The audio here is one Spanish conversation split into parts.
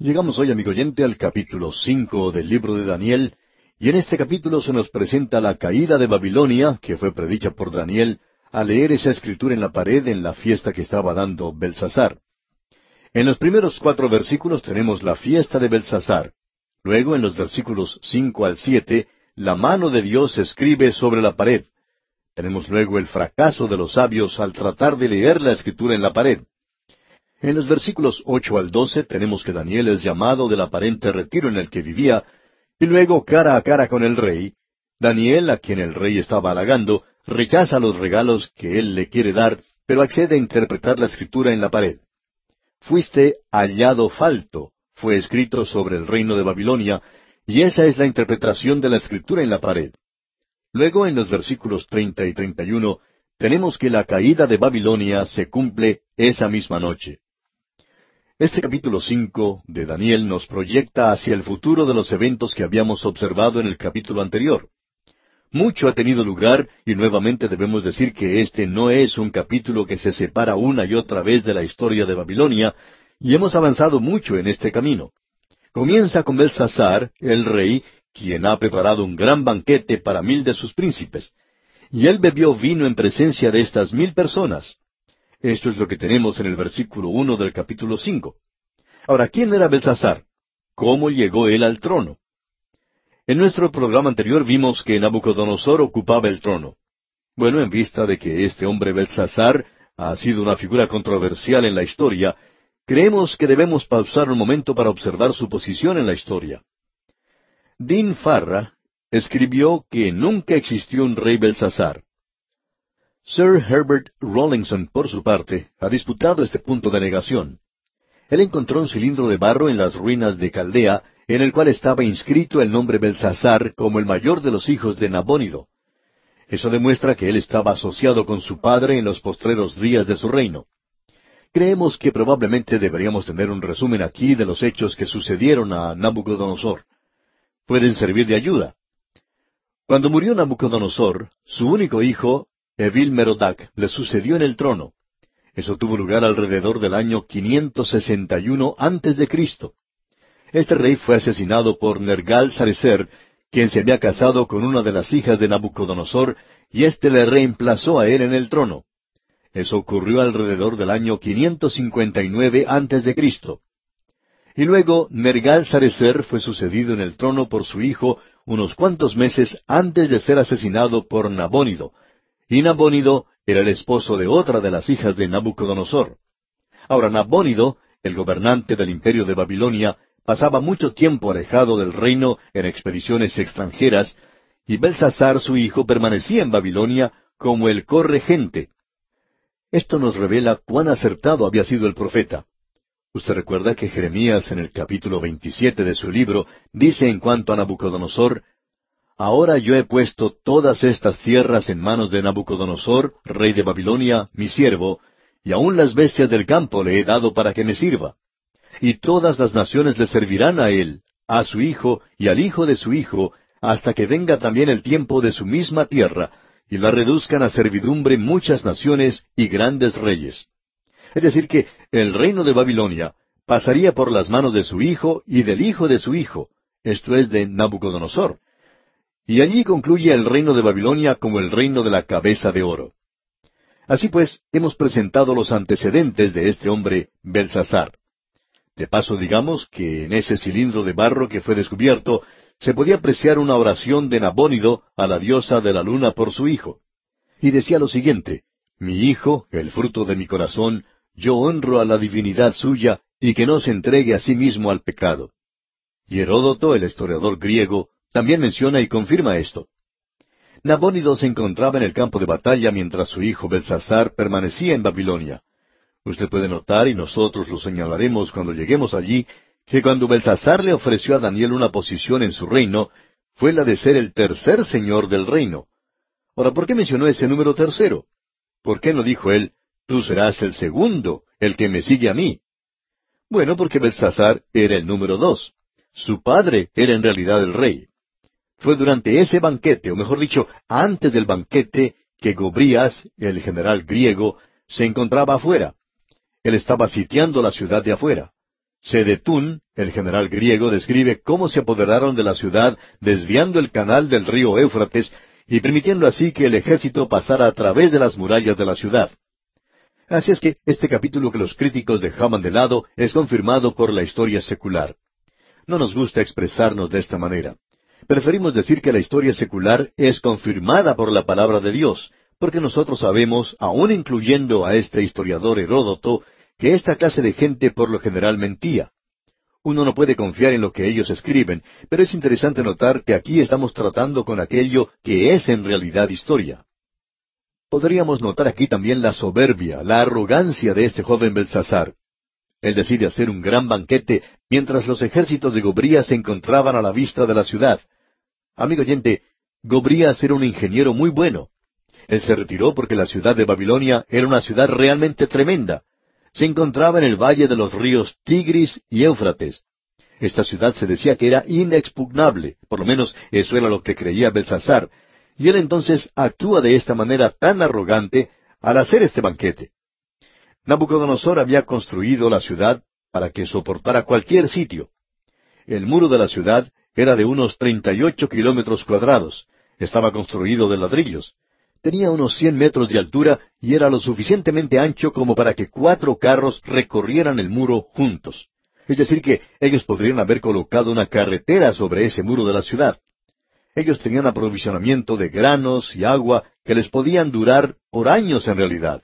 Llegamos hoy, amigo oyente, al capítulo cinco del libro de Daniel, y en este capítulo se nos presenta la caída de Babilonia, que fue predicha por Daniel, al leer esa escritura en la pared en la fiesta que estaba dando Belsasar. En los primeros cuatro versículos tenemos la fiesta de Belsasar. Luego, en los versículos cinco al siete, la mano de Dios escribe sobre la pared. Tenemos luego el fracaso de los sabios al tratar de leer la escritura en la pared. En los versículos ocho al doce tenemos que Daniel es llamado del aparente retiro en el que vivía, y luego cara a cara con el rey, Daniel, a quien el rey estaba halagando, rechaza los regalos que él le quiere dar, pero accede a interpretar la escritura en la pared. Fuiste hallado falto, fue escrito sobre el reino de Babilonia, y esa es la interpretación de la escritura en la pared. Luego, en los versículos treinta y treinta y uno, tenemos que la caída de Babilonia se cumple esa misma noche. Este capítulo cinco de Daniel nos proyecta hacia el futuro de los eventos que habíamos observado en el capítulo anterior. Mucho ha tenido lugar y nuevamente debemos decir que este no es un capítulo que se separa una y otra vez de la historia de Babilonia, y hemos avanzado mucho en este camino. Comienza con Belsasar, el rey, quien ha preparado un gran banquete para mil de sus príncipes. Y él bebió vino en presencia de estas mil personas. Esto es lo que tenemos en el versículo uno del capítulo cinco. Ahora, ¿quién era Belsasar? ¿Cómo llegó él al trono? En nuestro programa anterior vimos que Nabucodonosor ocupaba el trono. Bueno, en vista de que este hombre Belsasar ha sido una figura controversial en la historia, creemos que debemos pausar un momento para observar su posición en la historia. Dean Farra escribió que nunca existió un rey Belsasar. Sir Herbert Rawlinson, por su parte, ha disputado este punto de negación. Él encontró un cilindro de barro en las ruinas de Caldea, en el cual estaba inscrito el nombre Belsasar como el mayor de los hijos de Nabónido. Eso demuestra que él estaba asociado con su padre en los postreros días de su reino. Creemos que probablemente deberíamos tener un resumen aquí de los hechos que sucedieron a Nabucodonosor. Pueden servir de ayuda. Cuando murió Nabucodonosor, su único hijo, Evil le sucedió en el trono. Eso tuvo lugar alrededor del año 561 antes de Cristo. Este rey fue asesinado por Nergal Sarecer, quien se había casado con una de las hijas de Nabucodonosor, y éste le reemplazó a él en el trono. Eso ocurrió alrededor del año 559 antes de Cristo. Y luego Nergal Sarecer fue sucedido en el trono por su hijo unos cuantos meses antes de ser asesinado por Nabónido, y Nabónido era el esposo de otra de las hijas de Nabucodonosor. Ahora Nabónido, el gobernante del imperio de Babilonia, pasaba mucho tiempo alejado del reino en expediciones extranjeras, y Belsasar su hijo permanecía en Babilonia como el corregente. Esto nos revela cuán acertado había sido el profeta. Usted recuerda que Jeremías en el capítulo 27 de su libro dice en cuanto a Nabucodonosor, Ahora yo he puesto todas estas tierras en manos de Nabucodonosor, rey de Babilonia, mi siervo, y aun las bestias del campo le he dado para que me sirva. Y todas las naciones le servirán a él, a su hijo y al hijo de su hijo, hasta que venga también el tiempo de su misma tierra, y la reduzcan a servidumbre muchas naciones y grandes reyes. Es decir, que el reino de Babilonia pasaría por las manos de su hijo y del hijo de su hijo, esto es de Nabucodonosor, y allí concluye el reino de Babilonia como el reino de la cabeza de oro. Así pues, hemos presentado los antecedentes de este hombre Belsasar. De paso, digamos que en ese cilindro de barro que fue descubierto se podía apreciar una oración de Nabónido a la diosa de la luna por su hijo. Y decía lo siguiente, Mi hijo, el fruto de mi corazón, yo honro a la divinidad suya y que no se entregue a sí mismo al pecado. Y Heródoto, el historiador griego, también menciona y confirma esto. Nabónido se encontraba en el campo de batalla mientras su hijo Belsasar permanecía en Babilonia. Usted puede notar, y nosotros lo señalaremos cuando lleguemos allí, que cuando Belsasar le ofreció a Daniel una posición en su reino, fue la de ser el tercer señor del reino. Ahora, ¿por qué mencionó ese número tercero? ¿Por qué no dijo él, tú serás el segundo, el que me sigue a mí? Bueno, porque Belsasar era el número dos. Su padre era en realidad el rey. Fue durante ese banquete, o mejor dicho, antes del banquete, que Gobrías, el general griego, se encontraba afuera. Él estaba sitiando la ciudad de afuera. Sedetún, el general griego, describe cómo se apoderaron de la ciudad desviando el canal del río Éufrates y permitiendo así que el ejército pasara a través de las murallas de la ciudad. Así es que este capítulo que los críticos dejaban de lado es confirmado por la historia secular. No nos gusta expresarnos de esta manera. Preferimos decir que la historia secular es confirmada por la palabra de Dios, porque nosotros sabemos, aun incluyendo a este historiador Heródoto, que esta clase de gente por lo general mentía. Uno no puede confiar en lo que ellos escriben, pero es interesante notar que aquí estamos tratando con aquello que es en realidad historia. Podríamos notar aquí también la soberbia, la arrogancia de este joven Belsasar. Él decide hacer un gran banquete mientras los ejércitos de Gobrías se encontraban a la vista de la ciudad. Amigo oyente, Gobrías era un ingeniero muy bueno. Él se retiró porque la ciudad de Babilonia era una ciudad realmente tremenda se encontraba en el valle de los ríos Tigris y Éufrates. Esta ciudad se decía que era inexpugnable, por lo menos eso era lo que creía Belsasar, y él entonces actúa de esta manera tan arrogante al hacer este banquete. Nabucodonosor había construido la ciudad para que soportara cualquier sitio. El muro de la ciudad era de unos treinta y ocho kilómetros cuadrados, estaba construido de ladrillos, Tenía unos cien metros de altura y era lo suficientemente ancho como para que cuatro carros recorrieran el muro juntos. Es decir, que ellos podrían haber colocado una carretera sobre ese muro de la ciudad. Ellos tenían aprovisionamiento de granos y agua que les podían durar por años en realidad.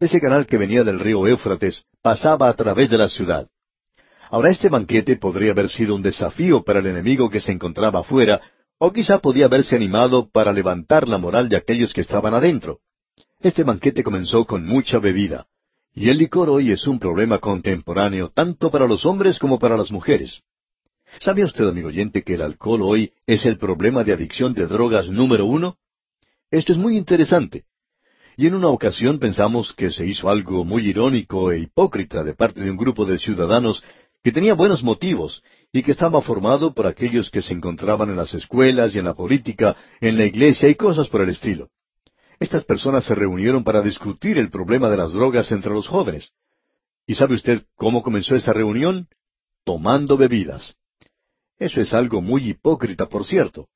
Ese canal que venía del río Éufrates pasaba a través de la ciudad. Ahora este banquete podría haber sido un desafío para el enemigo que se encontraba afuera, o quizá podía haberse animado para levantar la moral de aquellos que estaban adentro. Este banquete comenzó con mucha bebida, y el licor hoy es un problema contemporáneo tanto para los hombres como para las mujeres. ¿Sabe usted, amigo oyente, que el alcohol hoy es el problema de adicción de drogas número uno? Esto es muy interesante. Y en una ocasión pensamos que se hizo algo muy irónico e hipócrita de parte de un grupo de ciudadanos que tenía buenos motivos y que estaba formado por aquellos que se encontraban en las escuelas y en la política, en la iglesia y cosas por el estilo. Estas personas se reunieron para discutir el problema de las drogas entre los jóvenes. ¿Y sabe usted cómo comenzó esa reunión? Tomando bebidas. Eso es algo muy hipócrita, por cierto.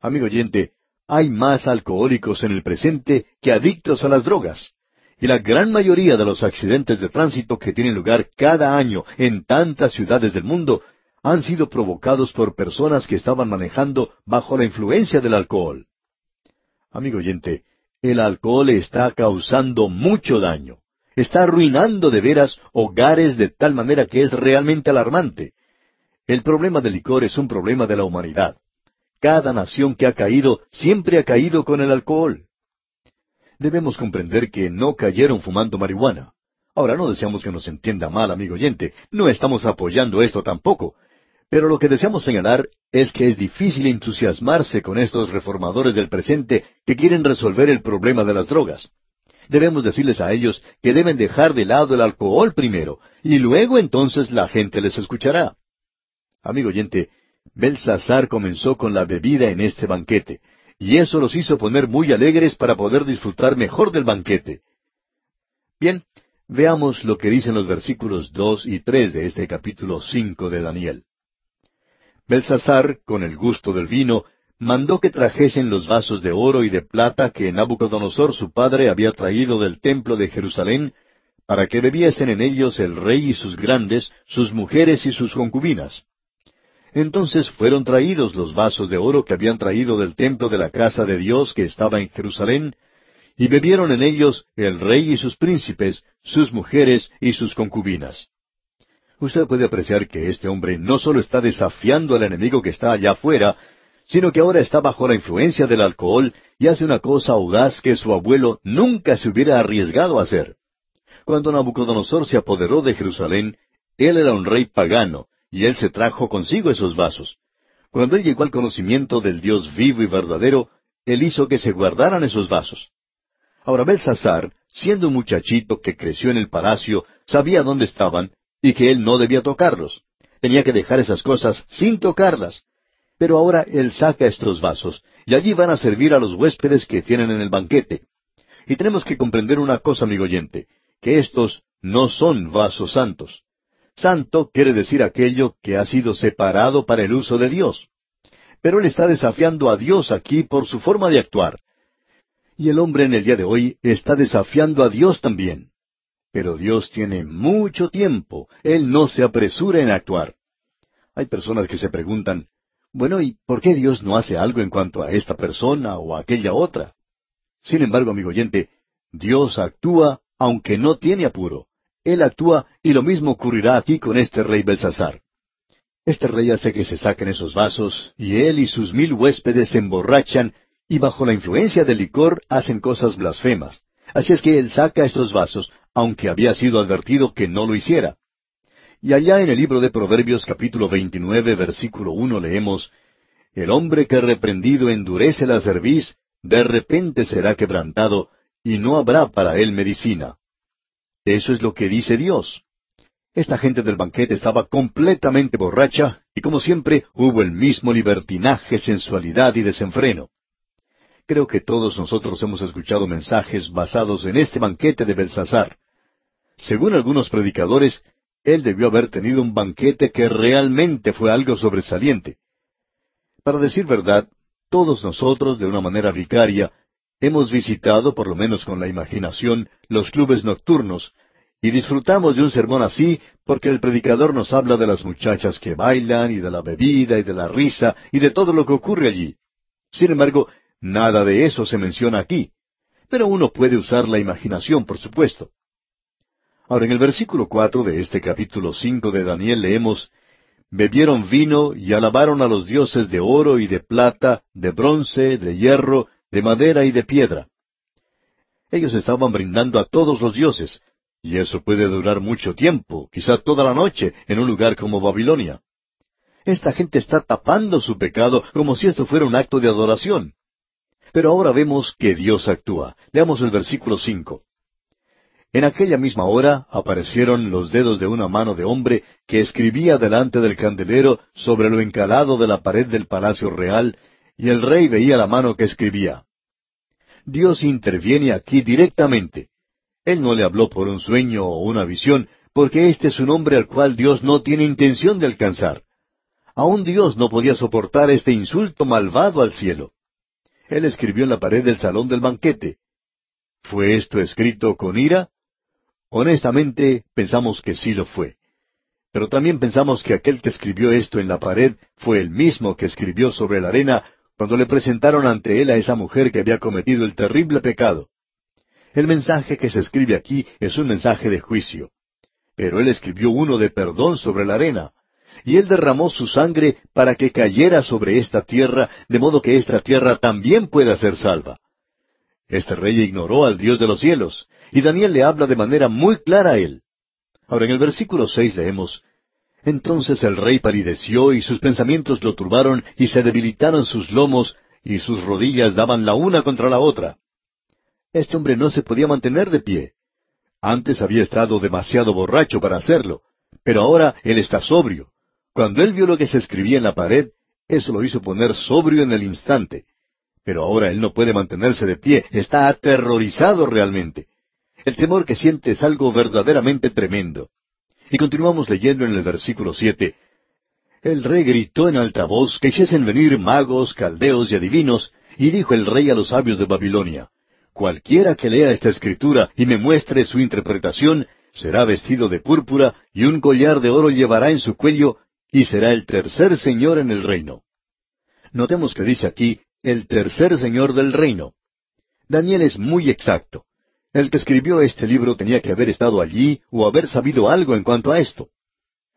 Amigo oyente, hay más alcohólicos en el presente que adictos a las drogas. Y la gran mayoría de los accidentes de tránsito que tienen lugar cada año en tantas ciudades del mundo han sido provocados por personas que estaban manejando bajo la influencia del alcohol. Amigo oyente, el alcohol está causando mucho daño. Está arruinando de veras hogares de tal manera que es realmente alarmante. El problema del licor es un problema de la humanidad. Cada nación que ha caído siempre ha caído con el alcohol. Debemos comprender que no cayeron fumando marihuana. Ahora no deseamos que nos entienda mal, amigo oyente, no estamos apoyando esto tampoco, pero lo que deseamos señalar es que es difícil entusiasmarse con estos reformadores del presente que quieren resolver el problema de las drogas. Debemos decirles a ellos que deben dejar de lado el alcohol primero, y luego entonces la gente les escuchará. Amigo oyente, Belsasar comenzó con la bebida en este banquete, y eso los hizo poner muy alegres para poder disfrutar mejor del banquete. Bien, veamos lo que dicen los versículos dos y tres de este capítulo cinco de Daniel. Belsasar, con el gusto del vino, mandó que trajesen los vasos de oro y de plata que Nabucodonosor su padre había traído del templo de Jerusalén, para que bebiesen en ellos el rey y sus grandes, sus mujeres y sus concubinas. Entonces fueron traídos los vasos de oro que habían traído del templo de la casa de Dios que estaba en Jerusalén, y bebieron en ellos el rey y sus príncipes, sus mujeres y sus concubinas. Usted puede apreciar que este hombre no solo está desafiando al enemigo que está allá afuera, sino que ahora está bajo la influencia del alcohol y hace una cosa audaz que su abuelo nunca se hubiera arriesgado a hacer. Cuando Nabucodonosor se apoderó de Jerusalén, él era un rey pagano, y él se trajo consigo esos vasos. Cuando él llegó al conocimiento del Dios vivo y verdadero, él hizo que se guardaran esos vasos. Ahora Belsasar, siendo un muchachito que creció en el palacio, sabía dónde estaban, y que él no debía tocarlos. Tenía que dejar esas cosas sin tocarlas. Pero ahora él saca estos vasos, y allí van a servir a los huéspedes que tienen en el banquete. Y tenemos que comprender una cosa, amigo oyente, que estos no son vasos santos. Santo quiere decir aquello que ha sido separado para el uso de Dios. Pero él está desafiando a Dios aquí por su forma de actuar. Y el hombre en el día de hoy está desafiando a Dios también. Pero Dios tiene mucho tiempo. Él no se apresura en actuar. Hay personas que se preguntan, bueno, ¿y por qué Dios no hace algo en cuanto a esta persona o a aquella otra? Sin embargo, amigo oyente, Dios actúa aunque no tiene apuro. Él actúa y lo mismo ocurrirá aquí con este rey Belsasar. Este rey hace que se saquen esos vasos, y él y sus mil huéspedes se emborrachan, y bajo la influencia del licor hacen cosas blasfemas. Así es que él saca estos vasos, aunque había sido advertido que no lo hiciera. Y allá en el libro de Proverbios capítulo 29 versículo 1 leemos, El hombre que reprendido endurece la cerviz, de repente será quebrantado, y no habrá para él medicina. Eso es lo que dice Dios. Esta gente del banquete estaba completamente borracha, y como siempre hubo el mismo libertinaje, sensualidad y desenfreno. Creo que todos nosotros hemos escuchado mensajes basados en este banquete de Belsasar. Según algunos predicadores, él debió haber tenido un banquete que realmente fue algo sobresaliente. Para decir verdad, todos nosotros, de una manera vicaria, hemos visitado, por lo menos con la imaginación, los clubes nocturnos, y disfrutamos de un sermón así porque el predicador nos habla de las muchachas que bailan y de la bebida y de la risa y de todo lo que ocurre allí. Sin embargo, nada de eso se menciona aquí. Pero uno puede usar la imaginación, por supuesto. Ahora, en el versículo cuatro de este capítulo cinco de Daniel leemos Bebieron vino y alabaron a los dioses de oro y de plata, de bronce, de hierro, de madera y de piedra. Ellos estaban brindando a todos los dioses, y eso puede durar mucho tiempo, quizá toda la noche, en un lugar como Babilonia. Esta gente está tapando su pecado como si esto fuera un acto de adoración. Pero ahora vemos que Dios actúa. Leamos el versículo cinco. En aquella misma hora aparecieron los dedos de una mano de hombre que escribía delante del candelero sobre lo encalado de la pared del palacio real, y el rey veía la mano que escribía. Dios interviene aquí directamente. Él no le habló por un sueño o una visión, porque este es un hombre al cual Dios no tiene intención de alcanzar. Aún Dios no podía soportar este insulto malvado al cielo. Él escribió en la pared del salón del banquete. ¿Fue esto escrito con ira? Honestamente, pensamos que sí lo fue. Pero también pensamos que aquel que escribió esto en la pared fue el mismo que escribió sobre la arena cuando le presentaron ante él a esa mujer que había cometido el terrible pecado. El mensaje que se escribe aquí es un mensaje de juicio. Pero él escribió uno de perdón sobre la arena. Y él derramó su sangre para que cayera sobre esta tierra, de modo que esta tierra también pueda ser salva. Este rey ignoró al Dios de los cielos, y Daniel le habla de manera muy clara a él. Ahora en el versículo seis leemos, Entonces el rey palideció y sus pensamientos lo turbaron y se debilitaron sus lomos y sus rodillas daban la una contra la otra. Este hombre no se podía mantener de pie. Antes había estado demasiado borracho para hacerlo, pero ahora él está sobrio. Cuando él vio lo que se escribía en la pared, eso lo hizo poner sobrio en el instante. Pero ahora él no puede mantenerse de pie, está aterrorizado realmente. El temor que siente es algo verdaderamente tremendo. Y continuamos leyendo en el versículo siete. El rey gritó en alta voz que hiciesen venir magos, caldeos y adivinos, y dijo el rey a los sabios de Babilonia, Cualquiera que lea esta escritura y me muestre su interpretación, será vestido de púrpura y un collar de oro llevará en su cuello, y será el tercer señor en el reino. Notemos que dice aquí, el tercer señor del reino. Daniel es muy exacto. El que escribió este libro tenía que haber estado allí o haber sabido algo en cuanto a esto.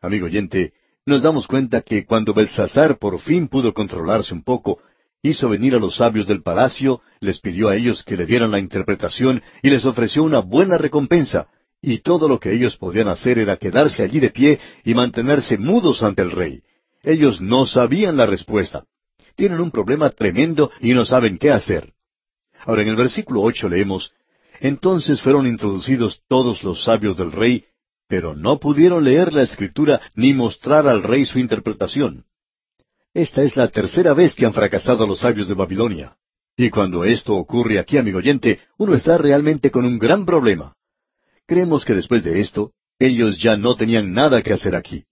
Amigo oyente, nos damos cuenta que cuando Belsasar por fin pudo controlarse un poco, hizo venir a los sabios del palacio, les pidió a ellos que le dieran la interpretación y les ofreció una buena recompensa, y todo lo que ellos podían hacer era quedarse allí de pie y mantenerse mudos ante el rey. Ellos no sabían la respuesta. Tienen un problema tremendo y no saben qué hacer. Ahora en el versículo ocho leemos entonces fueron introducidos todos los sabios del rey, pero no pudieron leer la escritura ni mostrar al rey su interpretación. Esta es la tercera vez que han fracasado los sabios de Babilonia. Y cuando esto ocurre aquí, amigo oyente, uno está realmente con un gran problema. Creemos que después de esto, ellos ya no tenían nada que hacer aquí.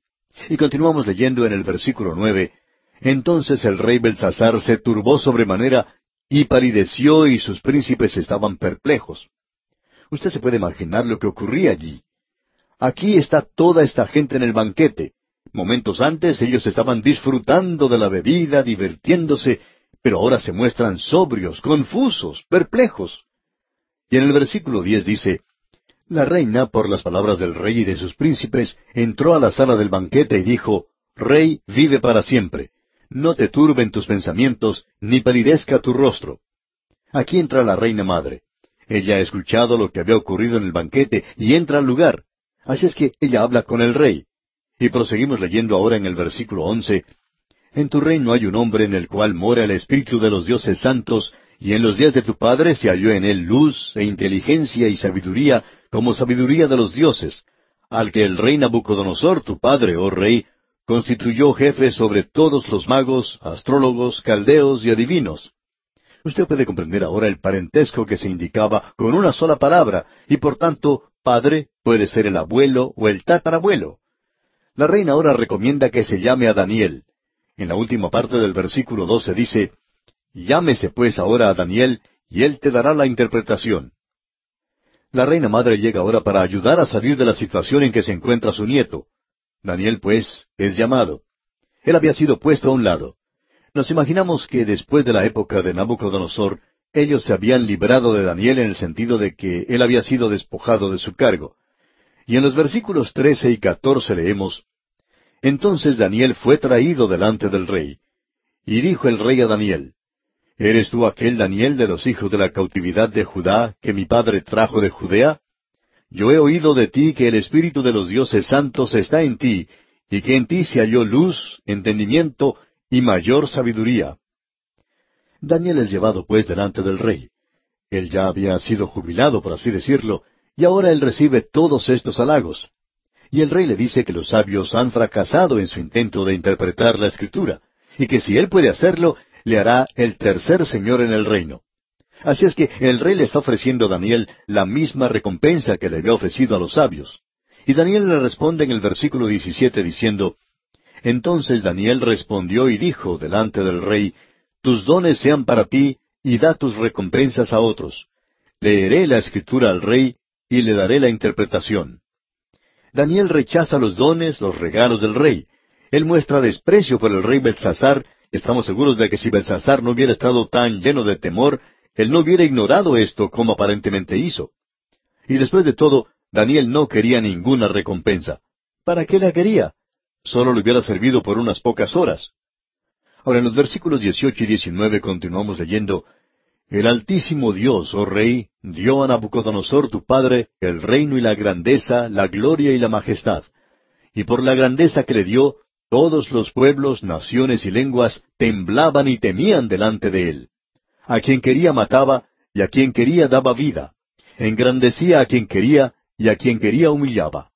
Y continuamos leyendo en el versículo nueve, Entonces el rey Belsasar se turbó sobremanera y palideció y sus príncipes estaban perplejos. Usted se puede imaginar lo que ocurría allí. Aquí está toda esta gente en el banquete. Momentos antes ellos estaban disfrutando de la bebida, divirtiéndose, pero ahora se muestran sobrios, confusos, perplejos. Y en el versículo diez dice, La reina, por las palabras del rey y de sus príncipes, entró a la sala del banquete y dijo, Rey, vive para siempre. No te turben tus pensamientos, ni palidezca tu rostro. Aquí entra la reina madre. Ella ha escuchado lo que había ocurrido en el banquete y entra al lugar. Así es que ella habla con el rey. Y proseguimos leyendo ahora en el versículo once. En tu reino hay un hombre en el cual mora el Espíritu de los dioses santos, y en los días de tu padre se halló en él luz e inteligencia y sabiduría, como sabiduría de los dioses, al que el rey Nabucodonosor, tu padre, oh rey, constituyó jefe sobre todos los magos, astrólogos, caldeos y adivinos. Usted puede comprender ahora el parentesco que se indicaba con una sola palabra, y por tanto, padre puede ser el abuelo o el tatarabuelo. La reina ahora recomienda que se llame a Daniel. En la última parte del versículo 12 dice, Llámese pues ahora a Daniel, y él te dará la interpretación. La reina madre llega ahora para ayudar a salir de la situación en que se encuentra su nieto. Daniel, pues, es llamado. Él había sido puesto a un lado. Nos imaginamos que después de la época de Nabucodonosor, ellos se habían librado de Daniel en el sentido de que él había sido despojado de su cargo. Y en los versículos trece y catorce leemos, Entonces Daniel fue traído delante del rey. Y dijo el rey a Daniel, ¿Eres tú aquel Daniel de los hijos de la cautividad de Judá que mi padre trajo de Judea? Yo he oído de ti que el Espíritu de los dioses santos está en ti, y que en ti se halló luz, entendimiento y mayor sabiduría. Daniel es llevado pues delante del rey. Él ya había sido jubilado, por así decirlo, y ahora él recibe todos estos halagos. Y el rey le dice que los sabios han fracasado en su intento de interpretar la escritura, y que si él puede hacerlo, le hará el tercer señor en el reino. Así es que el rey le está ofreciendo a Daniel la misma recompensa que le había ofrecido a los sabios. Y Daniel le responde en el versículo 17 diciendo, entonces Daniel respondió y dijo delante del rey, Tus dones sean para ti, y da tus recompensas a otros. Leeré la escritura al rey, y le daré la interpretación. Daniel rechaza los dones, los regalos del rey. Él muestra desprecio por el rey Belsasar. Estamos seguros de que si Belsasar no hubiera estado tan lleno de temor, él no hubiera ignorado esto como aparentemente hizo. Y después de todo, Daniel no quería ninguna recompensa. ¿Para qué la quería? solo le hubiera servido por unas pocas horas. Ahora en los versículos 18 y 19 continuamos leyendo, El Altísimo Dios, oh Rey, dio a Nabucodonosor tu Padre el reino y la grandeza, la gloria y la majestad. Y por la grandeza que le dio, todos los pueblos, naciones y lenguas temblaban y temían delante de él. A quien quería mataba, y a quien quería daba vida. Engrandecía a quien quería, y a quien quería humillaba.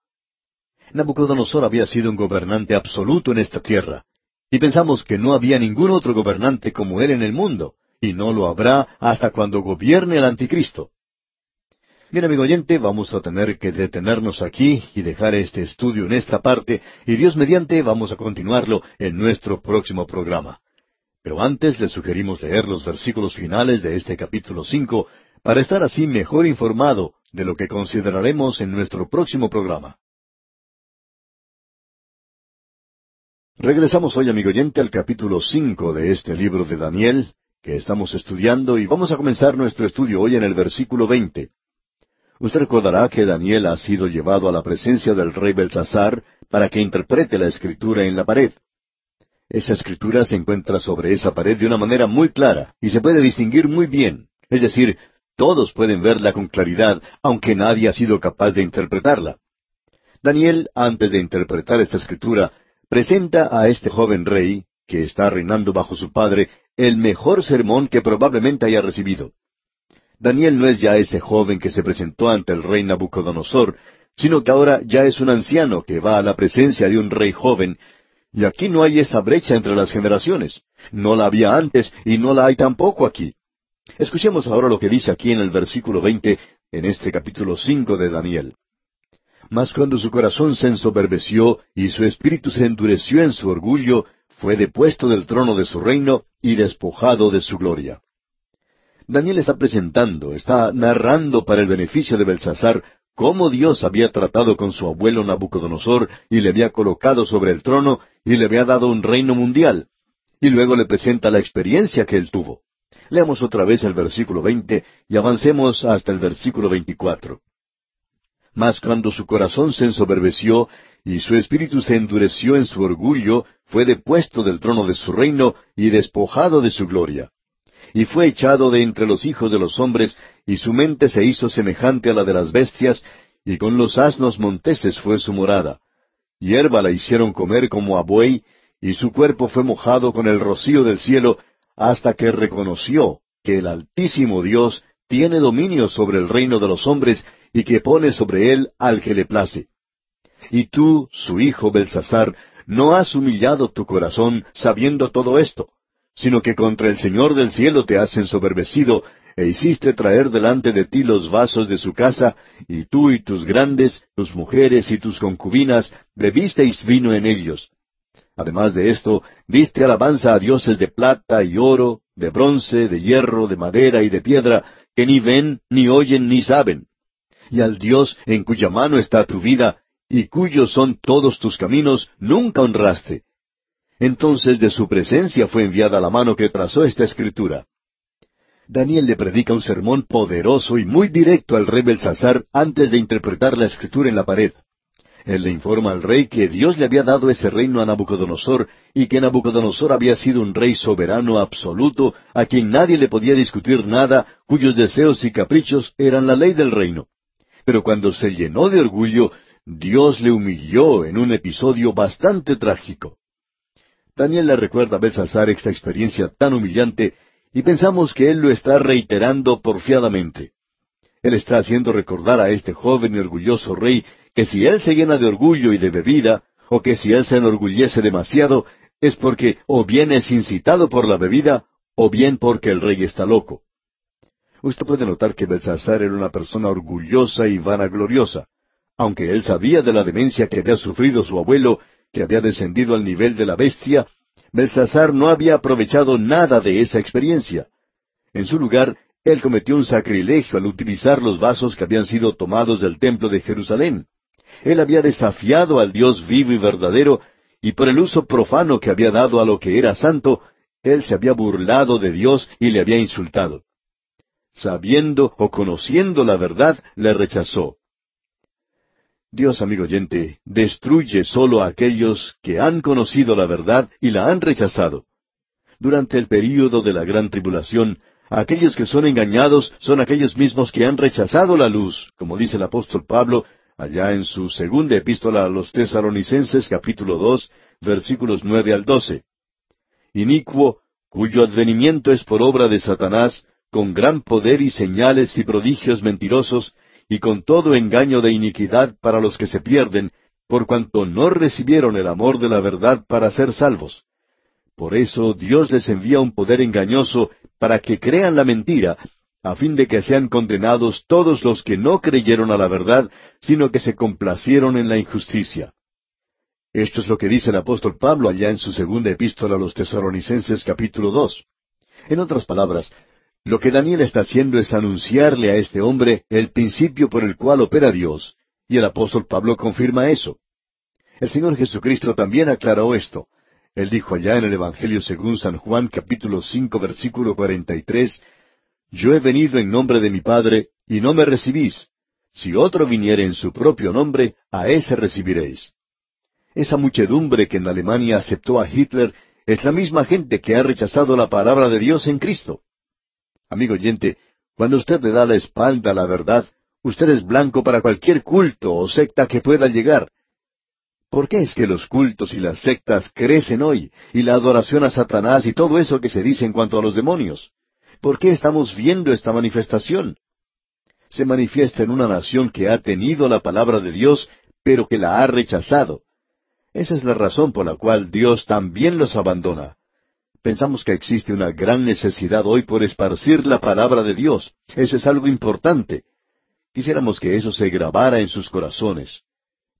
Nabucodonosor había sido un gobernante absoluto en esta tierra, y pensamos que no había ningún otro gobernante como él en el mundo, y no lo habrá hasta cuando gobierne el anticristo. Bien, amigo oyente, vamos a tener que detenernos aquí y dejar este estudio en esta parte, y Dios mediante vamos a continuarlo en nuestro próximo programa. Pero antes le sugerimos leer los versículos finales de este capítulo cinco para estar así mejor informado de lo que consideraremos en nuestro próximo programa. Regresamos hoy, amigo oyente, al capítulo cinco de este libro de Daniel, que estamos estudiando, y vamos a comenzar nuestro estudio hoy en el versículo veinte. Usted recordará que Daniel ha sido llevado a la presencia del rey Belsasar para que interprete la escritura en la pared. Esa escritura se encuentra sobre esa pared de una manera muy clara, y se puede distinguir muy bien. Es decir, todos pueden verla con claridad, aunque nadie ha sido capaz de interpretarla. Daniel, antes de interpretar esta escritura, presenta a este joven rey, que está reinando bajo su padre, el mejor sermón que probablemente haya recibido. Daniel no es ya ese joven que se presentó ante el rey Nabucodonosor, sino que ahora ya es un anciano que va a la presencia de un rey joven, y aquí no hay esa brecha entre las generaciones. No la había antes y no la hay tampoco aquí. Escuchemos ahora lo que dice aquí en el versículo veinte en este capítulo cinco de Daniel. Mas cuando su corazón se ensoberbeció y su espíritu se endureció en su orgullo, fue depuesto del trono de su reino y despojado de su gloria. Daniel está presentando, está narrando para el beneficio de Belsasar cómo Dios había tratado con su abuelo Nabucodonosor y le había colocado sobre el trono y le había dado un reino mundial. Y luego le presenta la experiencia que él tuvo. Leamos otra vez el versículo veinte y avancemos hasta el versículo veinticuatro. Mas cuando su corazón se ensoberbeció y su espíritu se endureció en su orgullo, fue depuesto del trono de su reino y despojado de su gloria. Y fue echado de entre los hijos de los hombres, y su mente se hizo semejante a la de las bestias, y con los asnos monteses fue su morada. Hierba la hicieron comer como a buey, y su cuerpo fue mojado con el rocío del cielo, hasta que reconoció que el Altísimo Dios tiene dominio sobre el reino de los hombres y que pone sobre él al que le place. Y tú, su hijo Belsasar, no has humillado tu corazón sabiendo todo esto, sino que contra el Señor del cielo te has ensoberbecido, e hiciste traer delante de ti los vasos de su casa, y tú y tus grandes, tus mujeres y tus concubinas, bebisteis vino en ellos. Además de esto, diste alabanza a dioses de plata y oro, de bronce, de hierro, de madera y de piedra, que ni ven, ni oyen, ni saben. Y al Dios en cuya mano está tu vida, y cuyos son todos tus caminos, nunca honraste. Entonces de su presencia fue enviada la mano que trazó esta escritura. Daniel le predica un sermón poderoso y muy directo al rey Belsasar antes de interpretar la escritura en la pared. Él le informa al rey que Dios le había dado ese reino a Nabucodonosor y que Nabucodonosor había sido un rey soberano absoluto a quien nadie le podía discutir nada, cuyos deseos y caprichos eran la ley del reino. Pero cuando se llenó de orgullo, Dios le humilló en un episodio bastante trágico. Daniel le recuerda a Belsasar esta experiencia tan humillante y pensamos que él lo está reiterando porfiadamente. Él está haciendo recordar a este joven y orgulloso rey que si él se llena de orgullo y de bebida, o que si él se enorgullece demasiado, es porque o bien es incitado por la bebida, o bien porque el rey está loco. Usted puede notar que Belsasar era una persona orgullosa y vanagloriosa. Aunque él sabía de la demencia que había sufrido su abuelo que había descendido al nivel de la bestia, Belsasar no había aprovechado nada de esa experiencia. En su lugar, él cometió un sacrilegio al utilizar los vasos que habían sido tomados del templo de Jerusalén. Él había desafiado al Dios vivo y verdadero, y por el uso profano que había dado a lo que era santo, él se había burlado de Dios y le había insultado. Sabiendo o conociendo la verdad, le rechazó. Dios, amigo oyente, destruye solo a aquellos que han conocido la verdad y la han rechazado. Durante el período de la gran tribulación, aquellos que son engañados son aquellos mismos que han rechazado la luz, como dice el apóstol Pablo allá en su segunda epístola a los tesaronicenses capítulo dos, versículos nueve al doce. Inicuo, cuyo advenimiento es por obra de Satanás, con gran poder y señales y prodigios mentirosos, y con todo engaño de iniquidad para los que se pierden, por cuanto no recibieron el amor de la verdad para ser salvos. Por eso Dios les envía un poder engañoso para que crean la mentira, a fin de que sean condenados todos los que no creyeron a la verdad, sino que se complacieron en la injusticia. Esto es lo que dice el apóstol Pablo allá en su segunda epístola a los tesalonicenses capítulo dos. En otras palabras, lo que Daniel está haciendo es anunciarle a este hombre el principio por el cual opera Dios, y el apóstol Pablo confirma eso. El Señor Jesucristo también aclaró esto. Él dijo allá en el Evangelio según San Juan capítulo cinco versículo cuarenta y tres, Yo he venido en nombre de mi Padre, y no me recibís. Si otro viniere en su propio nombre, a ese recibiréis. Esa muchedumbre que en Alemania aceptó a Hitler es la misma gente que ha rechazado la palabra de Dios en Cristo. Amigo oyente, cuando usted le da la espalda a la verdad, usted es blanco para cualquier culto o secta que pueda llegar. ¿Por qué es que los cultos y las sectas crecen hoy, y la adoración a Satanás y todo eso que se dice en cuanto a los demonios? ¿Por qué estamos viendo esta manifestación? Se manifiesta en una nación que ha tenido la palabra de Dios, pero que la ha rechazado. Esa es la razón por la cual Dios también los abandona. Pensamos que existe una gran necesidad hoy por esparcir la palabra de Dios. Eso es algo importante. Quisiéramos que eso se grabara en sus corazones.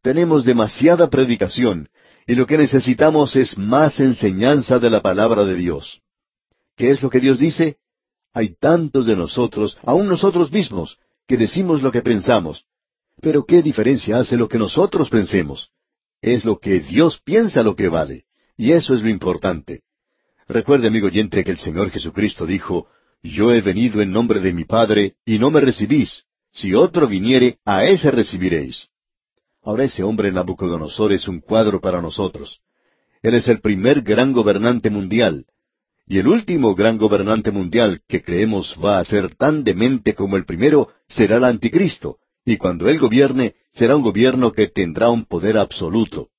Tenemos demasiada predicación, y lo que necesitamos es más enseñanza de la palabra de Dios. ¿Qué es lo que Dios dice? Hay tantos de nosotros, aun nosotros mismos, que decimos lo que pensamos. Pero ¿qué diferencia hace lo que nosotros pensemos? Es lo que Dios piensa lo que vale. Y eso es lo importante. Recuerde, amigo oyente, que el Señor Jesucristo dijo, Yo he venido en nombre de mi Padre, y no me recibís. Si otro viniere, a ese recibiréis. Ahora ese hombre Nabucodonosor es un cuadro para nosotros. Él es el primer gran gobernante mundial. Y el último gran gobernante mundial que creemos va a ser tan demente como el primero será el anticristo. Y cuando él gobierne, será un gobierno que tendrá un poder absoluto.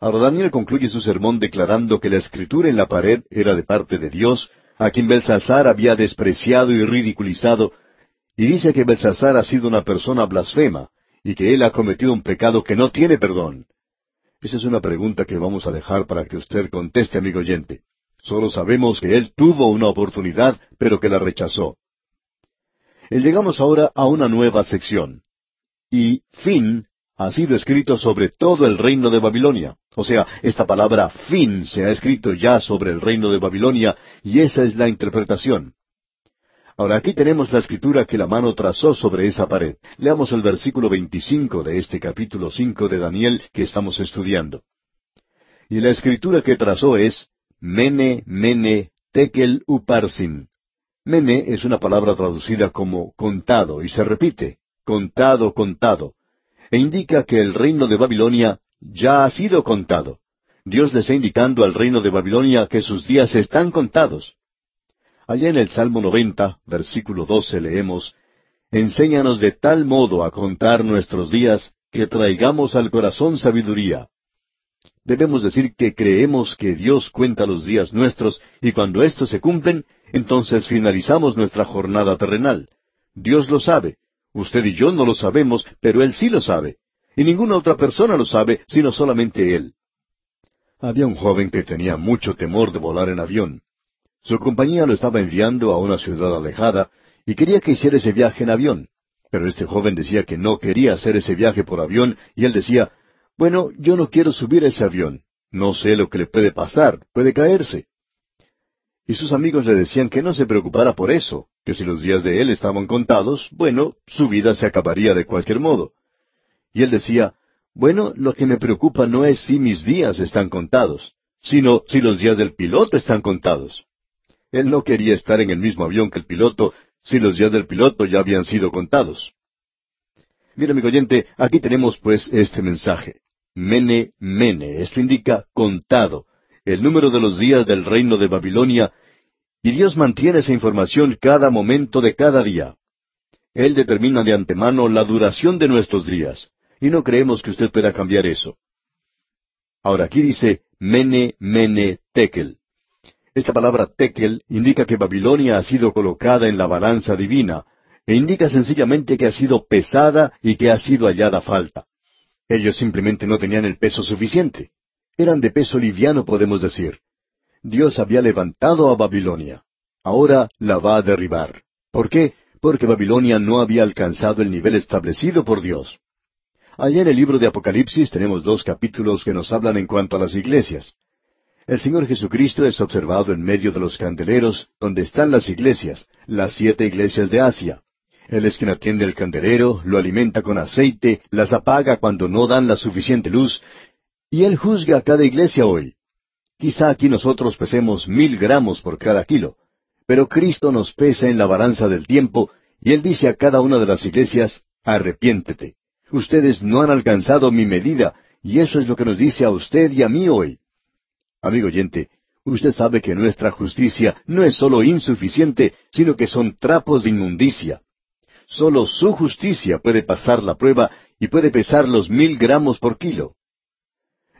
Ahora Daniel concluye su sermón declarando que la escritura en la pared era de parte de Dios, a quien Belsasar había despreciado y ridiculizado, y dice que Belsasar ha sido una persona blasfema, y que él ha cometido un pecado que no tiene perdón. Esa es una pregunta que vamos a dejar para que usted conteste, amigo oyente. Solo sabemos que él tuvo una oportunidad, pero que la rechazó. Llegamos ahora a una nueva sección. Y fin ha sido escrito sobre todo el reino de Babilonia. O sea, esta palabra fin se ha escrito ya sobre el reino de Babilonia y esa es la interpretación. Ahora aquí tenemos la escritura que la mano trazó sobre esa pared. Leamos el versículo 25 de este capítulo 5 de Daniel que estamos estudiando. Y la escritura que trazó es Mene, Mene, Tekel Uparsin. Mene es una palabra traducida como contado y se repite, contado, contado e indica que el reino de Babilonia ya ha sido contado. Dios le está indicando al reino de Babilonia que sus días están contados. Allá en el Salmo 90, versículo 12 leemos, Enséñanos de tal modo a contar nuestros días que traigamos al corazón sabiduría. Debemos decir que creemos que Dios cuenta los días nuestros y cuando éstos se cumplen, entonces finalizamos nuestra jornada terrenal. Dios lo sabe, Usted y yo no lo sabemos, pero Él sí lo sabe. Y ninguna otra persona lo sabe, sino solamente Él. Había un joven que tenía mucho temor de volar en avión. Su compañía lo estaba enviando a una ciudad alejada y quería que hiciera ese viaje en avión. Pero este joven decía que no quería hacer ese viaje por avión y él decía, bueno, yo no quiero subir a ese avión. No sé lo que le puede pasar, puede caerse. Y sus amigos le decían que no se preocupara por eso, que si los días de él estaban contados, bueno, su vida se acabaría de cualquier modo. Y él decía, bueno, lo que me preocupa no es si mis días están contados, sino si los días del piloto están contados. Él no quería estar en el mismo avión que el piloto si los días del piloto ya habían sido contados. Mira, amigo oyente, aquí tenemos pues este mensaje. Mene, mene. Esto indica contado. El número de los días del reino de Babilonia y Dios mantiene esa información cada momento de cada día. Él determina de antemano la duración de nuestros días, y no creemos que usted pueda cambiar eso. Ahora aquí dice Mene, Mene, Tekel. Esta palabra Tekel indica que Babilonia ha sido colocada en la balanza divina, e indica sencillamente que ha sido pesada y que ha sido hallada falta. Ellos simplemente no tenían el peso suficiente. Eran de peso liviano, podemos decir. Dios había levantado a Babilonia. Ahora la va a derribar. ¿Por qué? Porque Babilonia no había alcanzado el nivel establecido por Dios. Allá en el libro de Apocalipsis tenemos dos capítulos que nos hablan en cuanto a las iglesias. El Señor Jesucristo es observado en medio de los candeleros donde están las iglesias, las siete iglesias de Asia. Él es quien atiende el candelero, lo alimenta con aceite, las apaga cuando no dan la suficiente luz, y Él juzga a cada iglesia hoy. Quizá aquí nosotros pesemos mil gramos por cada kilo, pero Cristo nos pesa en la balanza del tiempo y Él dice a cada una de las iglesias, arrepiéntete. Ustedes no han alcanzado mi medida y eso es lo que nos dice a usted y a mí hoy. Amigo oyente, usted sabe que nuestra justicia no es sólo insuficiente, sino que son trapos de inmundicia. Solo su justicia puede pasar la prueba y puede pesar los mil gramos por kilo.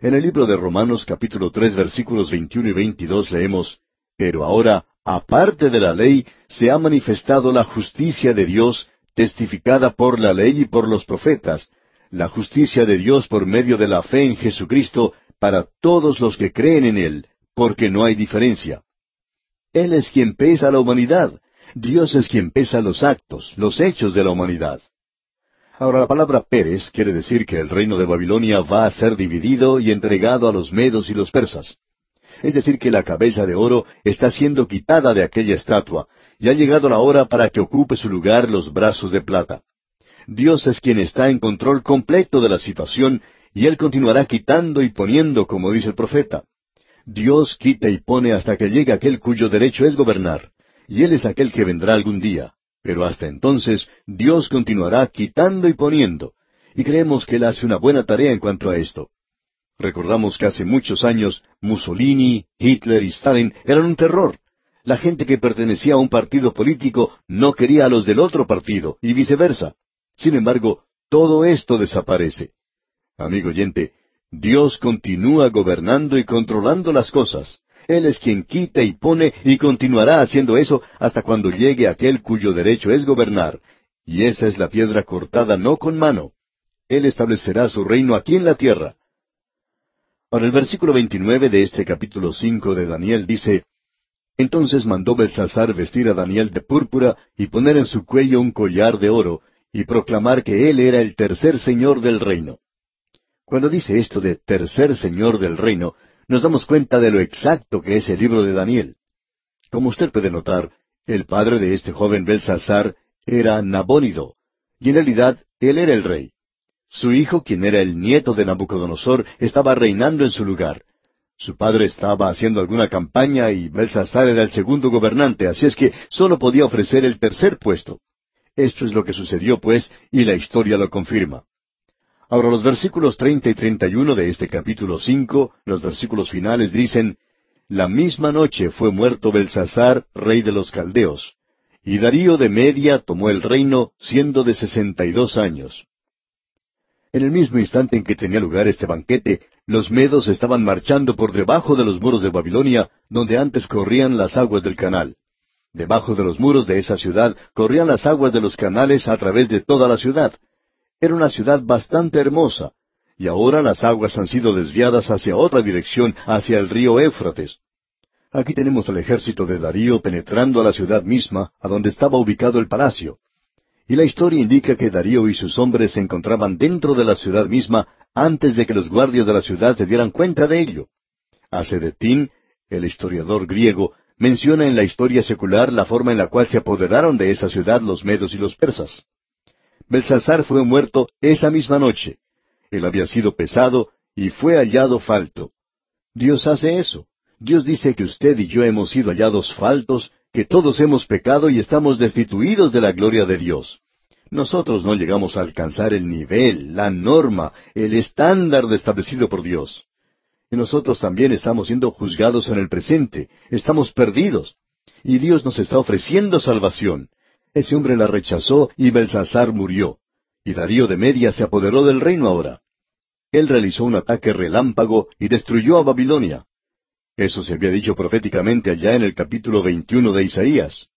En el libro de Romanos capítulo tres versículos 21 y 22 leemos, Pero ahora, aparte de la ley, se ha manifestado la justicia de Dios, testificada por la ley y por los profetas, la justicia de Dios por medio de la fe en Jesucristo para todos los que creen en Él, porque no hay diferencia. Él es quien pesa la humanidad, Dios es quien pesa los actos, los hechos de la humanidad. Ahora la palabra Pérez quiere decir que el reino de Babilonia va a ser dividido y entregado a los medos y los persas. Es decir, que la cabeza de oro está siendo quitada de aquella estatua, y ha llegado la hora para que ocupe su lugar los brazos de plata. Dios es quien está en control completo de la situación, y Él continuará quitando y poniendo, como dice el profeta. Dios quita y pone hasta que llegue aquel cuyo derecho es gobernar, y Él es aquel que vendrá algún día. Pero hasta entonces Dios continuará quitando y poniendo, y creemos que Él hace una buena tarea en cuanto a esto. Recordamos que hace muchos años Mussolini, Hitler y Stalin eran un terror. La gente que pertenecía a un partido político no quería a los del otro partido, y viceversa. Sin embargo, todo esto desaparece. Amigo oyente, Dios continúa gobernando y controlando las cosas. Él es quien quita y pone y continuará haciendo eso hasta cuando llegue aquel cuyo derecho es gobernar. Y esa es la piedra cortada no con mano. Él establecerá su reino aquí en la tierra. Ahora el versículo 29 de este capítulo 5 de Daniel dice, Entonces mandó Belsasar vestir a Daniel de púrpura y poner en su cuello un collar de oro y proclamar que él era el tercer señor del reino. Cuando dice esto de tercer señor del reino, nos damos cuenta de lo exacto que es el libro de Daniel. Como usted puede notar, el padre de este joven Belsasar era Nabónido, y en realidad él era el rey. Su hijo, quien era el nieto de Nabucodonosor, estaba reinando en su lugar. Su padre estaba haciendo alguna campaña y Belsasar era el segundo gobernante, así es que solo podía ofrecer el tercer puesto. Esto es lo que sucedió, pues, y la historia lo confirma. Ahora los versículos treinta y treinta y uno de este capítulo cinco, los versículos finales dicen, La misma noche fue muerto Belsasar, rey de los caldeos, y Darío de Media tomó el reino, siendo de sesenta y dos años. En el mismo instante en que tenía lugar este banquete, los medos estaban marchando por debajo de los muros de Babilonia, donde antes corrían las aguas del canal. Debajo de los muros de esa ciudad corrían las aguas de los canales a través de toda la ciudad, era una ciudad bastante hermosa, y ahora las aguas han sido desviadas hacia otra dirección, hacia el río Éfrates. Aquí tenemos el ejército de Darío penetrando a la ciudad misma, a donde estaba ubicado el palacio. Y la historia indica que Darío y sus hombres se encontraban dentro de la ciudad misma antes de que los guardias de la ciudad se dieran cuenta de ello. Acedetín, el historiador griego, menciona en la historia secular la forma en la cual se apoderaron de esa ciudad los medos y los persas. Belsasar fue muerto esa misma noche. Él había sido pesado y fue hallado falto. Dios hace eso. Dios dice que usted y yo hemos sido hallados faltos, que todos hemos pecado y estamos destituidos de la gloria de Dios. Nosotros no llegamos a alcanzar el nivel, la norma, el estándar establecido por Dios. Y nosotros también estamos siendo juzgados en el presente, estamos perdidos. Y Dios nos está ofreciendo salvación. Ese hombre la rechazó y Belsasar murió. Y Darío de Media se apoderó del reino ahora. Él realizó un ataque relámpago y destruyó a Babilonia. Eso se había dicho proféticamente allá en el capítulo 21 de Isaías.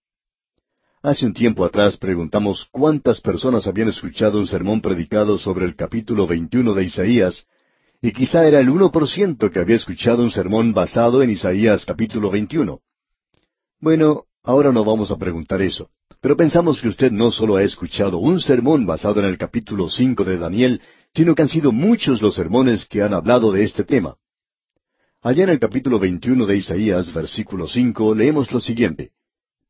Hace un tiempo atrás preguntamos cuántas personas habían escuchado un sermón predicado sobre el capítulo 21 de Isaías, y quizá era el uno por ciento que había escuchado un sermón basado en Isaías capítulo 21. Bueno, ahora no vamos a preguntar eso. Pero pensamos que usted no solo ha escuchado un sermón basado en el capítulo cinco de Daniel, sino que han sido muchos los sermones que han hablado de este tema. Allá en el capítulo veintiuno de Isaías, versículo cinco, leemos lo siguiente.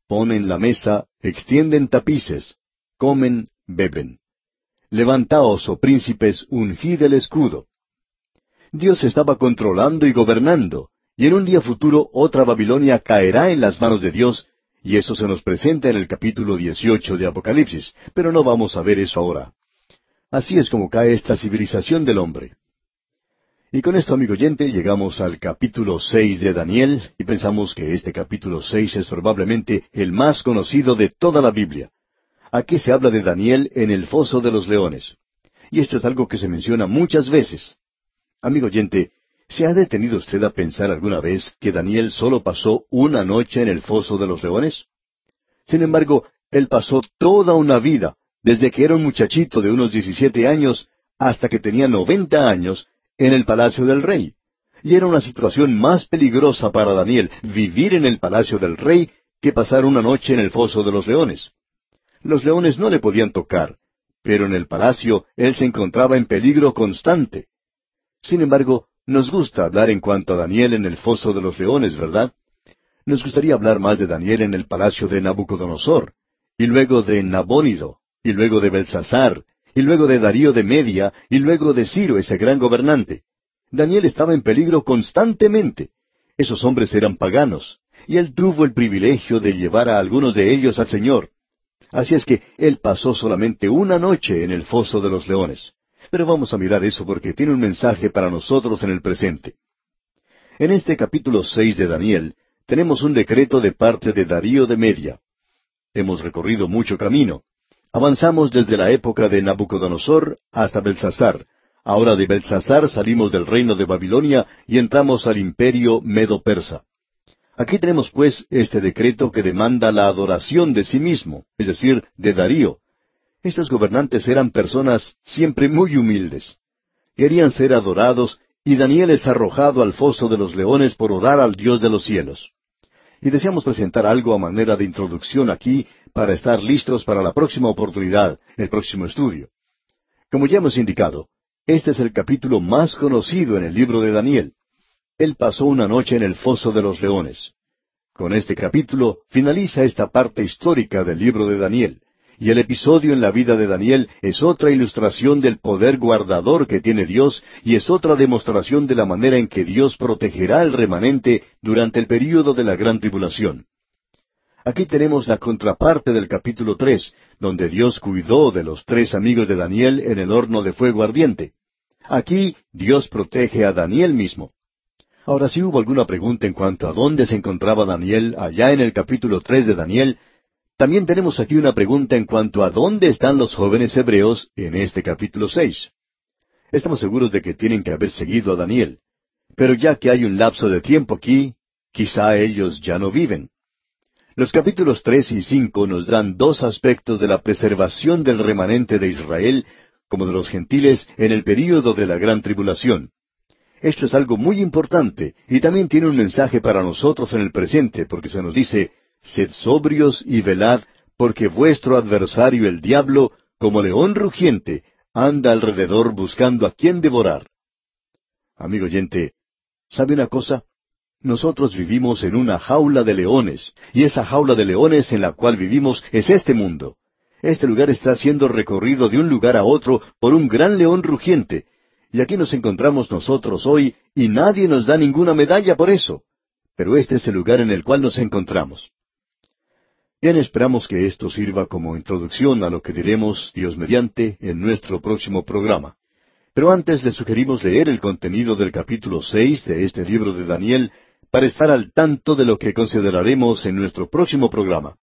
Ponen la mesa, extienden tapices, comen, beben. Levantaos, oh príncipes, ungid el escudo. Dios estaba controlando y gobernando, y en un día futuro otra Babilonia caerá en las manos de Dios, y eso se nos presenta en el capítulo 18 de Apocalipsis, pero no vamos a ver eso ahora. Así es como cae esta civilización del hombre. Y con esto, amigo oyente, llegamos al capítulo seis de Daniel, y pensamos que este capítulo seis es probablemente el más conocido de toda la Biblia. Aquí se habla de Daniel en el foso de los leones. Y esto es algo que se menciona muchas veces. Amigo oyente, ¿Se ha detenido usted a pensar alguna vez que Daniel solo pasó una noche en el foso de los leones? Sin embargo, él pasó toda una vida, desde que era un muchachito de unos diecisiete años hasta que tenía noventa años, en el palacio del rey. Y era una situación más peligrosa para Daniel vivir en el palacio del rey que pasar una noche en el foso de los leones. Los leones no le podían tocar, pero en el palacio él se encontraba en peligro constante. Sin embargo, nos gusta hablar en cuanto a Daniel en el foso de los leones, ¿verdad? Nos gustaría hablar más de Daniel en el palacio de Nabucodonosor, y luego de Nabónido, y luego de Belsasar, y luego de Darío de Media, y luego de Ciro, ese gran gobernante. Daniel estaba en peligro constantemente. Esos hombres eran paganos, y él tuvo el privilegio de llevar a algunos de ellos al Señor. Así es que él pasó solamente una noche en el foso de los leones. Pero vamos a mirar eso porque tiene un mensaje para nosotros en el presente. En este capítulo seis de Daniel tenemos un decreto de parte de Darío de Media. Hemos recorrido mucho camino. Avanzamos desde la época de Nabucodonosor hasta Belsasar. Ahora de Belsasar salimos del reino de Babilonia y entramos al imperio medo-persa. Aquí tenemos pues este decreto que demanda la adoración de sí mismo, es decir, de Darío. Estos gobernantes eran personas siempre muy humildes. Querían ser adorados y Daniel es arrojado al foso de los leones por orar al Dios de los cielos. Y deseamos presentar algo a manera de introducción aquí para estar listos para la próxima oportunidad, el próximo estudio. Como ya hemos indicado, este es el capítulo más conocido en el libro de Daniel. Él pasó una noche en el foso de los leones. Con este capítulo finaliza esta parte histórica del libro de Daniel, y el episodio en la vida de Daniel es otra ilustración del poder guardador que tiene Dios y es otra demostración de la manera en que Dios protegerá al remanente durante el período de la gran tribulación. Aquí tenemos la contraparte del capítulo tres, donde Dios cuidó de los tres amigos de Daniel en el horno de fuego ardiente. Aquí Dios protege a Daniel mismo. Ahora, si hubo alguna pregunta en cuanto a dónde se encontraba Daniel allá en el capítulo tres de Daniel, también tenemos aquí una pregunta en cuanto a dónde están los jóvenes hebreos en este capítulo seis. Estamos seguros de que tienen que haber seguido a Daniel. Pero ya que hay un lapso de tiempo aquí, quizá ellos ya no viven. Los capítulos tres y cinco nos dan dos aspectos de la preservación del remanente de Israel como de los gentiles en el período de la gran tribulación. Esto es algo muy importante y también tiene un mensaje para nosotros en el presente, porque se nos dice, Sed sobrios y velad, porque vuestro adversario el diablo, como león rugiente, anda alrededor buscando a quien devorar. Amigo oyente, ¿sabe una cosa? Nosotros vivimos en una jaula de leones, y esa jaula de leones en la cual vivimos es este mundo. Este lugar está siendo recorrido de un lugar a otro por un gran león rugiente, y aquí nos encontramos nosotros hoy y nadie nos da ninguna medalla por eso. Pero este es el lugar en el cual nos encontramos. Bien, esperamos que esto sirva como introducción a lo que diremos, Dios mediante, en nuestro próximo programa. Pero antes le sugerimos leer el contenido del capítulo seis de este libro de Daniel para estar al tanto de lo que consideraremos en nuestro próximo programa.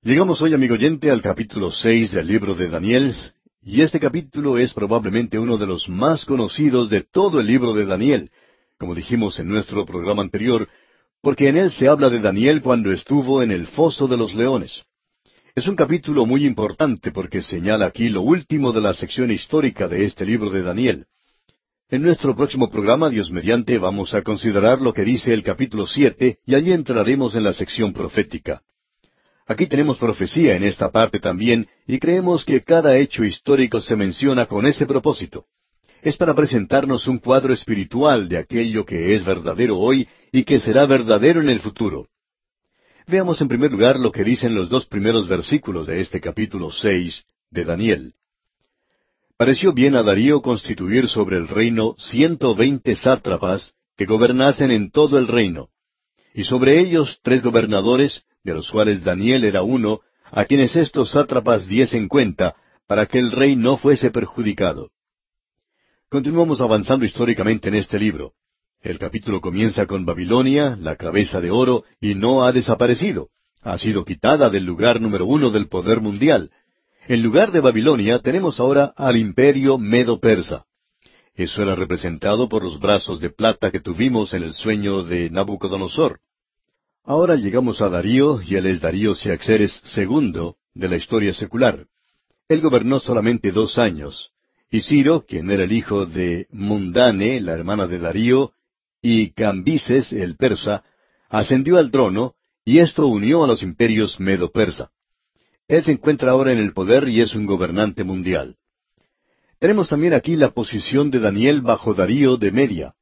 Llegamos hoy, amigo oyente, al capítulo seis del libro de Daniel, y este capítulo es probablemente uno de los más conocidos de todo el libro de Daniel, como dijimos en nuestro programa anterior, porque en él se habla de Daniel cuando estuvo en el foso de los leones. Es un capítulo muy importante porque señala aquí lo último de la sección histórica de este libro de Daniel. En nuestro próximo programa, Dios mediante, vamos a considerar lo que dice el capítulo siete y allí entraremos en la sección profética. Aquí tenemos profecía en esta parte también, y creemos que cada hecho histórico se menciona con ese propósito. Es para presentarnos un cuadro espiritual de aquello que es verdadero hoy y que será verdadero en el futuro. Veamos en primer lugar lo que dicen los dos primeros versículos de este capítulo seis de Daniel. Pareció bien a Darío constituir sobre el reino ciento veinte sátrapas que gobernasen en todo el reino, y sobre ellos tres gobernadores, de los cuales Daniel era uno, a quienes estos sátrapas diesen cuenta, para que el rey no fuese perjudicado. Continuamos avanzando históricamente en este libro. El capítulo comienza con Babilonia, la cabeza de oro, y no ha desaparecido. Ha sido quitada del lugar número uno del poder mundial. En lugar de Babilonia tenemos ahora al imperio medo-persa. Eso era representado por los brazos de plata que tuvimos en el sueño de Nabucodonosor. Ahora llegamos a Darío, y él es Darío Siaxeres II de la historia secular. Él gobernó solamente dos años, y Ciro, quien era el hijo de Mundane, la hermana de Darío, y Cambises, el persa, ascendió al trono, y esto unió a los imperios medo-persa. Él se encuentra ahora en el poder y es un gobernante mundial. Tenemos también aquí la posición de Daniel bajo Darío de Media.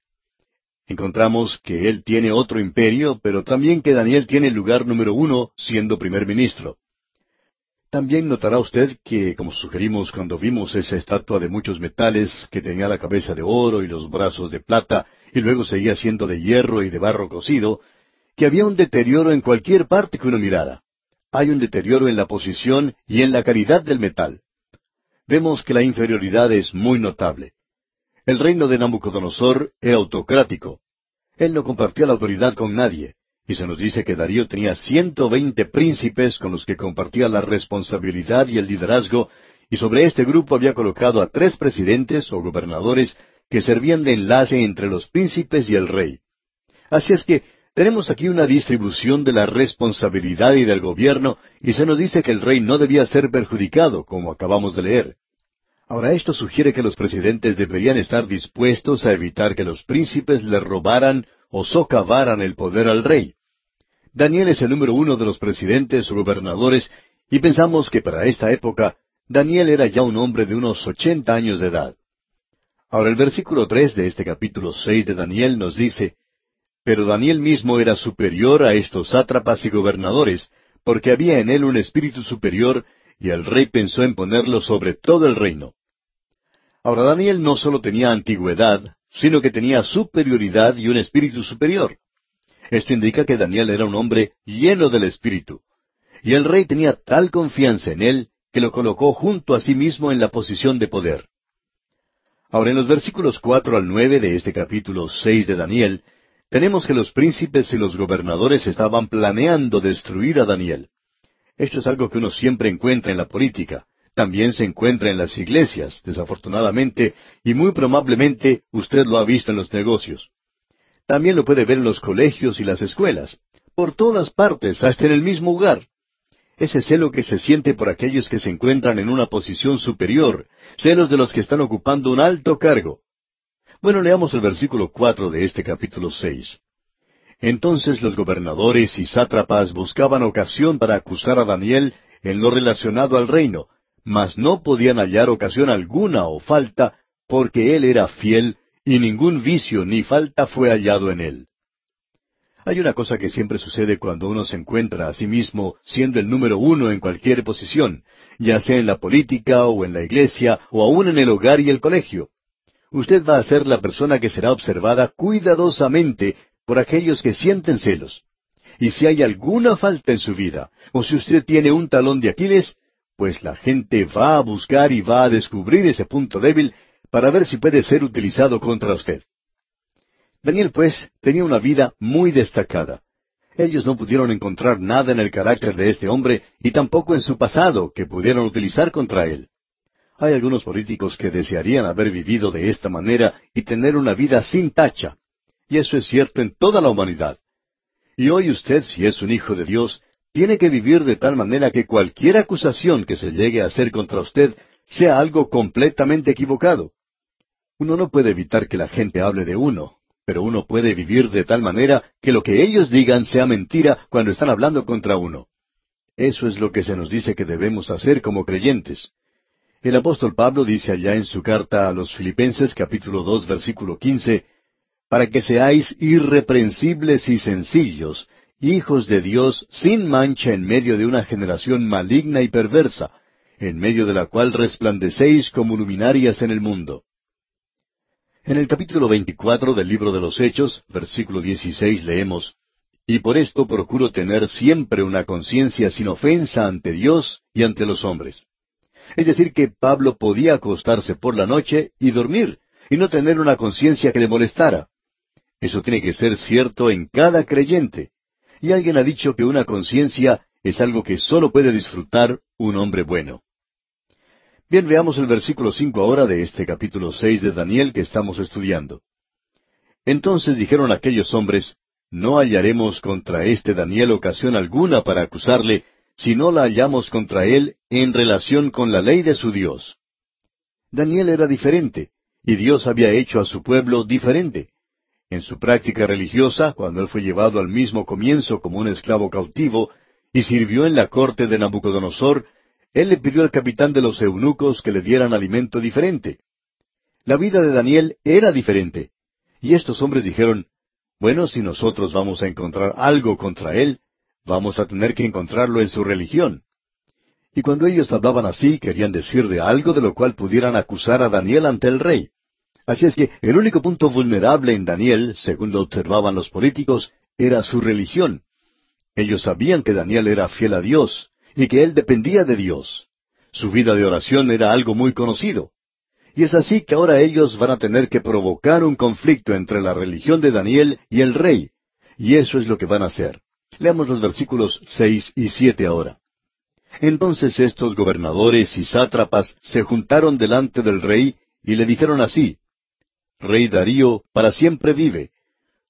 Encontramos que él tiene otro imperio, pero también que Daniel tiene el lugar número uno siendo primer ministro. También notará usted que, como sugerimos cuando vimos esa estatua de muchos metales que tenía la cabeza de oro y los brazos de plata, y luego seguía siendo de hierro y de barro cocido, que había un deterioro en cualquier parte que uno mirara. Hay un deterioro en la posición y en la calidad del metal. Vemos que la inferioridad es muy notable. El reino de Nabucodonosor era autocrático. Él no compartía la autoridad con nadie. Y se nos dice que Darío tenía ciento veinte príncipes con los que compartía la responsabilidad y el liderazgo, y sobre este grupo había colocado a tres presidentes o gobernadores que servían de enlace entre los príncipes y el rey. Así es que tenemos aquí una distribución de la responsabilidad y del gobierno, y se nos dice que el rey no debía ser perjudicado, como acabamos de leer. Ahora esto sugiere que los presidentes deberían estar dispuestos a evitar que los príncipes le robaran o socavaran el poder al rey. Daniel es el número uno de los presidentes o gobernadores, y pensamos que para esta época Daniel era ya un hombre de unos ochenta años de edad. Ahora el versículo tres de este capítulo seis de Daniel nos dice, Pero Daniel mismo era superior a estos sátrapas y gobernadores, porque había en él un espíritu superior, y el rey pensó en ponerlo sobre todo el reino. Ahora Daniel no solo tenía antigüedad, sino que tenía superioridad y un espíritu superior. Esto indica que Daniel era un hombre lleno del espíritu. Y el rey tenía tal confianza en él que lo colocó junto a sí mismo en la posición de poder. Ahora en los versículos cuatro al nueve de este capítulo seis de Daniel, tenemos que los príncipes y los gobernadores estaban planeando destruir a Daniel. Esto es algo que uno siempre encuentra en la política. También se encuentra en las iglesias, desafortunadamente, y muy probablemente usted lo ha visto en los negocios. También lo puede ver en los colegios y las escuelas, por todas partes, hasta en el mismo lugar. Ese celo que se siente por aquellos que se encuentran en una posición superior, celos de los que están ocupando un alto cargo. Bueno, leamos el versículo cuatro de este capítulo seis. Entonces los gobernadores y sátrapas buscaban ocasión para acusar a Daniel en lo relacionado al reino, mas no podían hallar ocasión alguna o falta, porque él era fiel, y ningún vicio ni falta fue hallado en él. Hay una cosa que siempre sucede cuando uno se encuentra a sí mismo siendo el número uno en cualquier posición, ya sea en la política o en la iglesia o aún en el hogar y el colegio. Usted va a ser la persona que será observada cuidadosamente por aquellos que sienten celos. Y si hay alguna falta en su vida, o si usted tiene un talón de Aquiles, pues la gente va a buscar y va a descubrir ese punto débil para ver si puede ser utilizado contra usted. Daniel, pues, tenía una vida muy destacada. Ellos no pudieron encontrar nada en el carácter de este hombre y tampoco en su pasado que pudieran utilizar contra él. Hay algunos políticos que desearían haber vivido de esta manera y tener una vida sin tacha. Y eso es cierto en toda la humanidad. Y hoy usted, si es un hijo de Dios, tiene que vivir de tal manera que cualquier acusación que se llegue a hacer contra usted sea algo completamente equivocado. Uno no puede evitar que la gente hable de uno, pero uno puede vivir de tal manera que lo que ellos digan sea mentira cuando están hablando contra uno. Eso es lo que se nos dice que debemos hacer como creyentes. El apóstol Pablo dice allá en su carta a los Filipenses capítulo dos versículo quince, para que seáis irreprensibles y sencillos, hijos de Dios sin mancha en medio de una generación maligna y perversa, en medio de la cual resplandecéis como luminarias en el mundo. En el capítulo 24 del libro de los Hechos, versículo 16, leemos, Y por esto procuro tener siempre una conciencia sin ofensa ante Dios y ante los hombres. Es decir, que Pablo podía acostarse por la noche y dormir, y no tener una conciencia que le molestara. Eso tiene que ser cierto en cada creyente. Y alguien ha dicho que una conciencia es algo que sólo puede disfrutar un hombre bueno. Bien, veamos el versículo cinco ahora de este capítulo seis de Daniel que estamos estudiando. Entonces dijeron aquellos hombres, No hallaremos contra este Daniel ocasión alguna para acusarle, si no la hallamos contra él en relación con la ley de su Dios. Daniel era diferente, y Dios había hecho a su pueblo diferente. En su práctica religiosa, cuando él fue llevado al mismo comienzo como un esclavo cautivo, y sirvió en la corte de Nabucodonosor, él le pidió al capitán de los eunucos que le dieran alimento diferente. La vida de Daniel era diferente. Y estos hombres dijeron, bueno, si nosotros vamos a encontrar algo contra él, vamos a tener que encontrarlo en su religión. Y cuando ellos hablaban así, querían decir de algo de lo cual pudieran acusar a Daniel ante el rey. Así es que el único punto vulnerable en Daniel, según lo observaban los políticos, era su religión. Ellos sabían que Daniel era fiel a Dios y que él dependía de Dios. Su vida de oración era algo muy conocido. Y es así que ahora ellos van a tener que provocar un conflicto entre la religión de Daniel y el rey. Y eso es lo que van a hacer. Leamos los versículos seis y siete ahora. Entonces estos gobernadores y sátrapas se juntaron delante del rey y le dijeron así, Rey Darío, para siempre vive.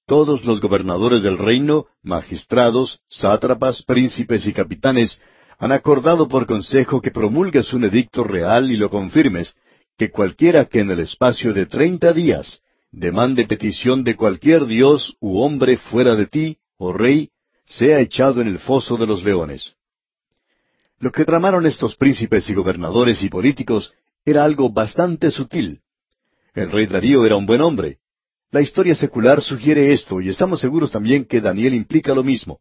Todos los gobernadores del reino, magistrados, sátrapas, príncipes y capitanes, han acordado por consejo que promulgues un edicto real y lo confirmes, que cualquiera que en el espacio de treinta días demande petición de cualquier dios u hombre fuera de ti, oh rey, sea echado en el foso de los leones. Lo que tramaron estos príncipes y gobernadores y políticos era algo bastante sutil. El rey Darío era un buen hombre. La historia secular sugiere esto y estamos seguros también que Daniel implica lo mismo.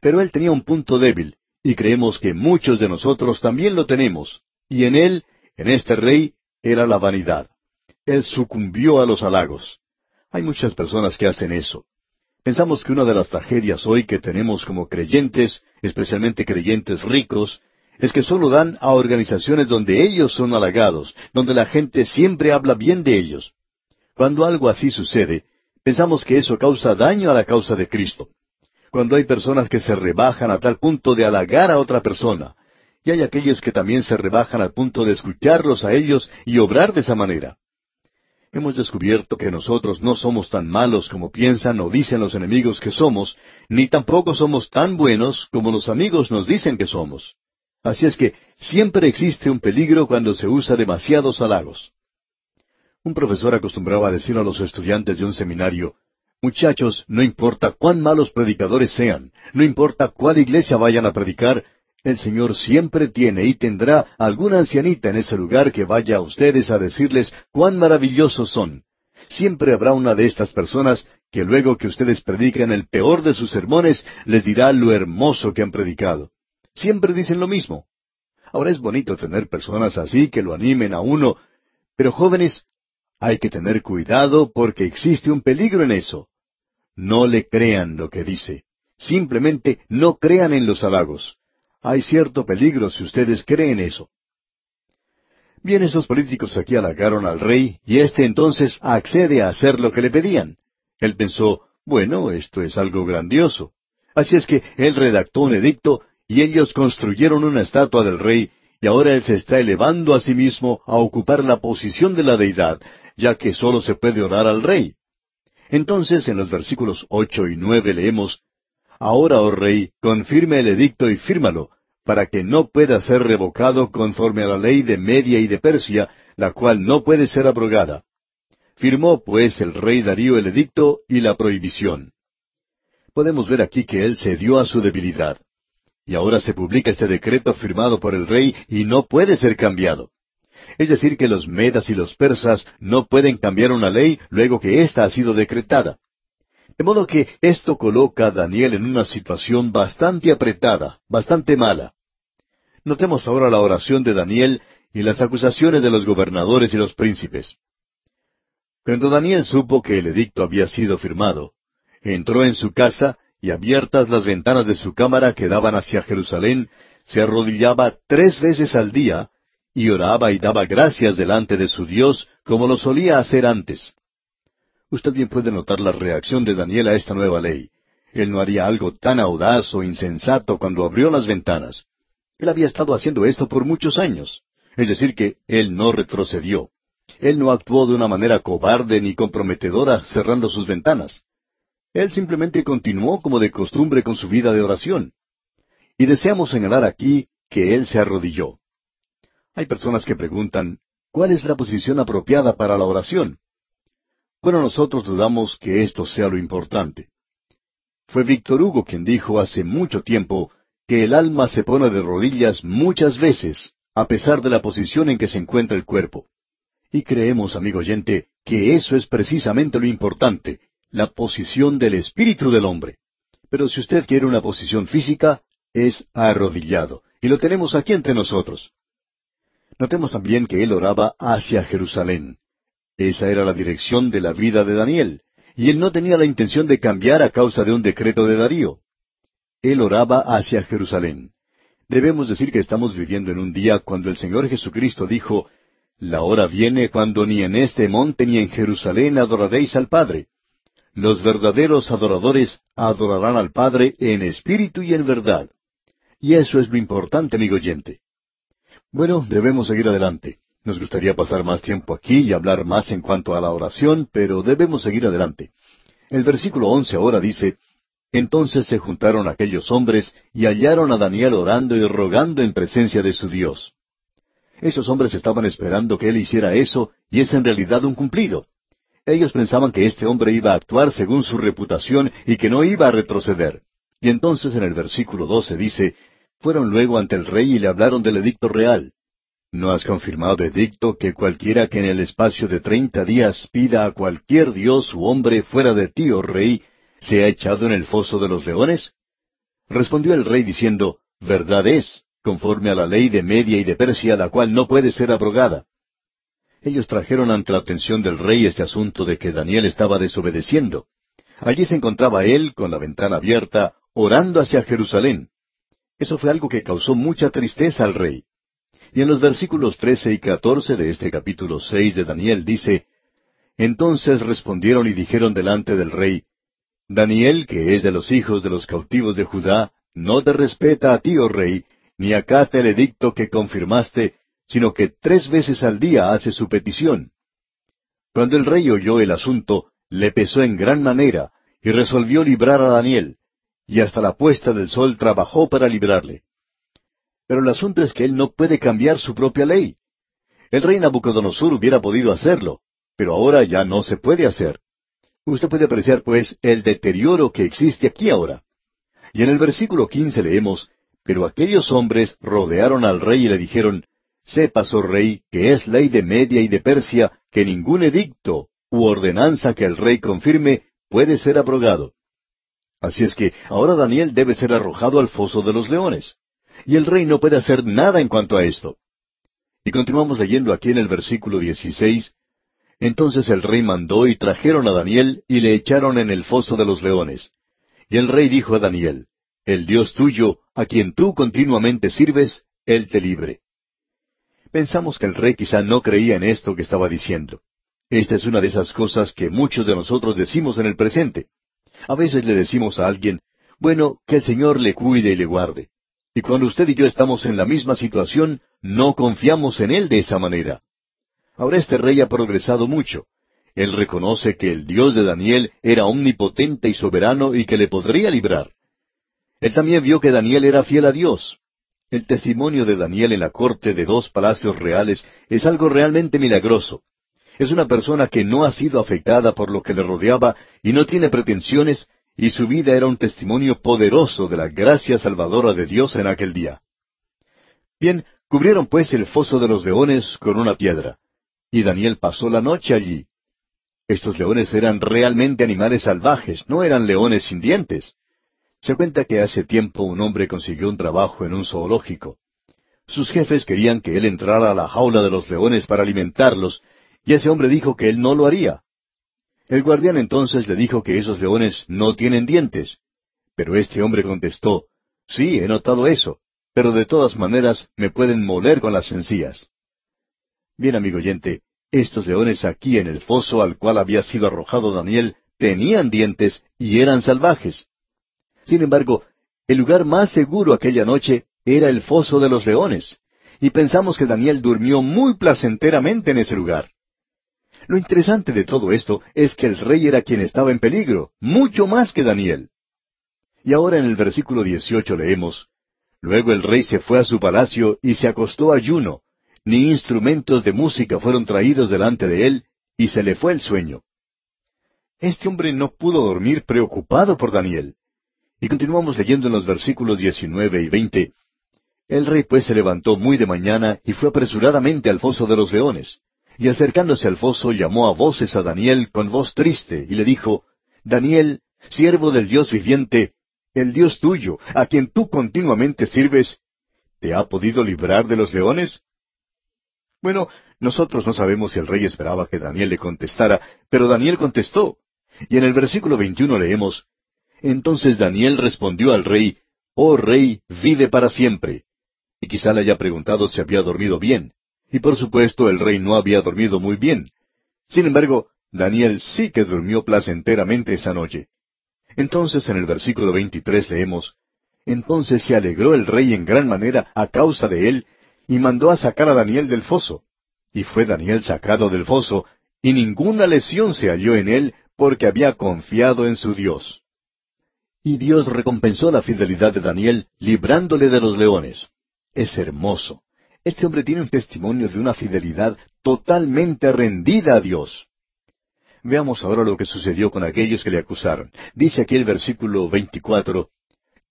Pero él tenía un punto débil, y creemos que muchos de nosotros también lo tenemos, y en él, en este rey, era la vanidad. Él sucumbió a los halagos. Hay muchas personas que hacen eso. Pensamos que una de las tragedias hoy que tenemos como creyentes, especialmente creyentes ricos, es que solo dan a organizaciones donde ellos son halagados, donde la gente siempre habla bien de ellos. Cuando algo así sucede, pensamos que eso causa daño a la causa de Cristo. Cuando hay personas que se rebajan a tal punto de halagar a otra persona, y hay aquellos que también se rebajan al punto de escucharlos a ellos y obrar de esa manera. Hemos descubierto que nosotros no somos tan malos como piensan o dicen los enemigos que somos, ni tampoco somos tan buenos como los amigos nos dicen que somos. Así es que siempre existe un peligro cuando se usa demasiados halagos. Un profesor acostumbraba a decir a los estudiantes de un seminario, Muchachos, no importa cuán malos predicadores sean, no importa cuál iglesia vayan a predicar, el Señor siempre tiene y tendrá alguna ancianita en ese lugar que vaya a ustedes a decirles cuán maravillosos son. Siempre habrá una de estas personas que luego que ustedes prediquen el peor de sus sermones, les dirá lo hermoso que han predicado. Siempre dicen lo mismo. Ahora es bonito tener personas así que lo animen a uno, pero jóvenes, hay que tener cuidado porque existe un peligro en eso. No le crean lo que dice. Simplemente no crean en los halagos. Hay cierto peligro si ustedes creen eso. Bien, esos políticos aquí halagaron al rey, y éste entonces accede a hacer lo que le pedían. Él pensó, bueno, esto es algo grandioso. Así es que él redactó un edicto, y ellos construyeron una estatua del rey, y ahora él se está elevando a sí mismo a ocupar la posición de la deidad, ya que sólo se puede orar al rey. Entonces, en los versículos ocho y nueve leemos, Ahora, oh rey, confirme el edicto y fírmalo, para que no pueda ser revocado conforme a la ley de Media y de Persia, la cual no puede ser abrogada. Firmó, pues, el rey Darío el edicto y la prohibición. Podemos ver aquí que él cedió a su debilidad. Y ahora se publica este decreto firmado por el rey y no puede ser cambiado. Es decir, que los medas y los persas no pueden cambiar una ley luego que ésta ha sido decretada. De modo que esto coloca a Daniel en una situación bastante apretada, bastante mala. Notemos ahora la oración de Daniel y las acusaciones de los gobernadores y los príncipes. Cuando Daniel supo que el edicto había sido firmado, entró en su casa y abiertas las ventanas de su cámara que daban hacia Jerusalén, se arrodillaba tres veces al día y oraba y daba gracias delante de su Dios como lo solía hacer antes. Usted bien puede notar la reacción de Daniel a esta nueva ley. Él no haría algo tan audaz o insensato cuando abrió las ventanas. Él había estado haciendo esto por muchos años. Es decir, que él no retrocedió. Él no actuó de una manera cobarde ni comprometedora cerrando sus ventanas. Él simplemente continuó como de costumbre con su vida de oración. Y deseamos señalar aquí que él se arrodilló. Hay personas que preguntan, ¿cuál es la posición apropiada para la oración? Bueno, nosotros dudamos que esto sea lo importante. Fue Víctor Hugo quien dijo hace mucho tiempo que el alma se pone de rodillas muchas veces, a pesar de la posición en que se encuentra el cuerpo. Y creemos, amigo oyente, que eso es precisamente lo importante, la posición del espíritu del hombre. Pero si usted quiere una posición física, es arrodillado. Y lo tenemos aquí entre nosotros. Notemos también que él oraba hacia Jerusalén. Esa era la dirección de la vida de Daniel, y él no tenía la intención de cambiar a causa de un decreto de Darío. Él oraba hacia Jerusalén. Debemos decir que estamos viviendo en un día cuando el Señor Jesucristo dijo, La hora viene cuando ni en este monte ni en Jerusalén adoraréis al Padre. Los verdaderos adoradores adorarán al Padre en espíritu y en verdad. Y eso es lo importante, amigo oyente. Bueno, debemos seguir adelante. Nos gustaría pasar más tiempo aquí y hablar más en cuanto a la oración, pero debemos seguir adelante. El versículo once ahora dice, Entonces se juntaron aquellos hombres y hallaron a Daniel orando y rogando en presencia de su Dios. Esos hombres estaban esperando que él hiciera eso, y es en realidad un cumplido. Ellos pensaban que este hombre iba a actuar según su reputación y que no iba a retroceder. Y entonces en el versículo doce dice, fueron luego ante el rey y le hablaron del edicto real. ¿No has confirmado edicto que cualquiera que en el espacio de treinta días pida a cualquier dios u hombre fuera de ti, oh rey, sea echado en el foso de los leones? Respondió el rey diciendo, Verdad es, conforme a la ley de Media y de Persia, la cual no puede ser abrogada. Ellos trajeron ante la atención del rey este asunto de que Daniel estaba desobedeciendo. Allí se encontraba él, con la ventana abierta, orando hacia Jerusalén. Eso fue algo que causó mucha tristeza al rey. Y en los versículos trece y catorce de este capítulo seis de Daniel dice, Entonces respondieron y dijeron delante del rey, Daniel, que es de los hijos de los cautivos de Judá, no te respeta a ti, oh rey, ni acata el edicto que confirmaste, sino que tres veces al día hace su petición. Cuando el rey oyó el asunto, le pesó en gran manera, y resolvió librar a Daniel, y hasta la puesta del sol trabajó para librarle. Pero el asunto es que él no puede cambiar su propia ley. El rey Nabucodonosor hubiera podido hacerlo, pero ahora ya no se puede hacer. Usted puede apreciar, pues, el deterioro que existe aquí ahora. Y en el versículo quince leemos, Pero aquellos hombres rodearon al rey y le dijeron, Sepas, oh rey, que es ley de Media y de Persia que ningún edicto u ordenanza que el rey confirme puede ser abrogado. Así es que ahora Daniel debe ser arrojado al foso de los leones. Y el rey no puede hacer nada en cuanto a esto. Y continuamos leyendo aquí en el versículo 16. Entonces el rey mandó y trajeron a Daniel y le echaron en el foso de los leones. Y el rey dijo a Daniel, El Dios tuyo, a quien tú continuamente sirves, él te libre. Pensamos que el rey quizá no creía en esto que estaba diciendo. Esta es una de esas cosas que muchos de nosotros decimos en el presente. A veces le decimos a alguien, bueno, que el Señor le cuide y le guarde. Y cuando usted y yo estamos en la misma situación, no confiamos en Él de esa manera. Ahora este rey ha progresado mucho. Él reconoce que el Dios de Daniel era omnipotente y soberano y que le podría librar. Él también vio que Daniel era fiel a Dios. El testimonio de Daniel en la corte de dos palacios reales es algo realmente milagroso. Es una persona que no ha sido afectada por lo que le rodeaba y no tiene pretensiones, y su vida era un testimonio poderoso de la gracia salvadora de Dios en aquel día. Bien, cubrieron pues el foso de los leones con una piedra, y Daniel pasó la noche allí. Estos leones eran realmente animales salvajes, no eran leones sin dientes. Se cuenta que hace tiempo un hombre consiguió un trabajo en un zoológico. Sus jefes querían que él entrara a la jaula de los leones para alimentarlos, y ese hombre dijo que él no lo haría. El guardián entonces le dijo que esos leones no tienen dientes. Pero este hombre contestó, Sí, he notado eso, pero de todas maneras me pueden moler con las encías. Bien, amigo oyente, estos leones aquí en el foso al cual había sido arrojado Daniel tenían dientes y eran salvajes. Sin embargo, el lugar más seguro aquella noche era el foso de los leones, y pensamos que Daniel durmió muy placenteramente en ese lugar. Lo interesante de todo esto es que el rey era quien estaba en peligro, mucho más que Daniel. Y ahora en el versículo 18 leemos, Luego el rey se fue a su palacio y se acostó ayuno, ni instrumentos de música fueron traídos delante de él, y se le fue el sueño. Este hombre no pudo dormir preocupado por Daniel. Y continuamos leyendo en los versículos 19 y 20. El rey pues se levantó muy de mañana y fue apresuradamente al foso de los leones. Y acercándose al foso llamó a voces a Daniel con voz triste y le dijo, Daniel, siervo del Dios viviente, el Dios tuyo, a quien tú continuamente sirves, ¿te ha podido librar de los leones? Bueno, nosotros no sabemos si el rey esperaba que Daniel le contestara, pero Daniel contestó. Y en el versículo 21 leemos, Entonces Daniel respondió al rey, Oh rey, vive para siempre. Y quizá le haya preguntado si había dormido bien. Y por supuesto el rey no había dormido muy bien. Sin embargo, Daniel sí que durmió placenteramente esa noche. Entonces en el versículo 23 leemos, Entonces se alegró el rey en gran manera a causa de él, y mandó a sacar a Daniel del foso. Y fue Daniel sacado del foso, y ninguna lesión se halló en él, porque había confiado en su Dios. Y Dios recompensó la fidelidad de Daniel, librándole de los leones. Es hermoso. Este hombre tiene un testimonio de una fidelidad totalmente rendida a Dios. Veamos ahora lo que sucedió con aquellos que le acusaron. Dice aquí el versículo 24,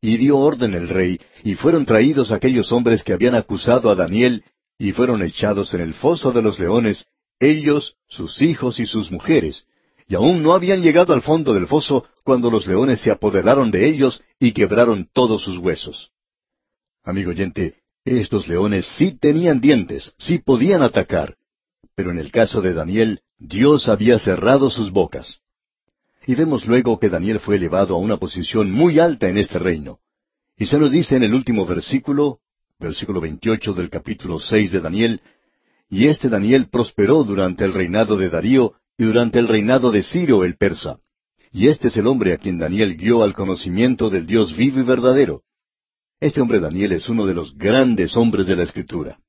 Y dio orden el rey, y fueron traídos aquellos hombres que habían acusado a Daniel, y fueron echados en el foso de los leones, ellos, sus hijos y sus mujeres, y aún no habían llegado al fondo del foso cuando los leones se apoderaron de ellos y quebraron todos sus huesos. Amigo oyente, estos leones sí tenían dientes, sí podían atacar. Pero en el caso de Daniel, Dios había cerrado sus bocas. Y vemos luego que Daniel fue elevado a una posición muy alta en este reino. Y se nos dice en el último versículo, versículo 28 del capítulo 6 de Daniel, y este Daniel prosperó durante el reinado de Darío y durante el reinado de Ciro el persa. Y este es el hombre a quien Daniel guió al conocimiento del Dios vivo y verdadero. Este hombre Daniel es uno de los grandes hombres de la Escritura.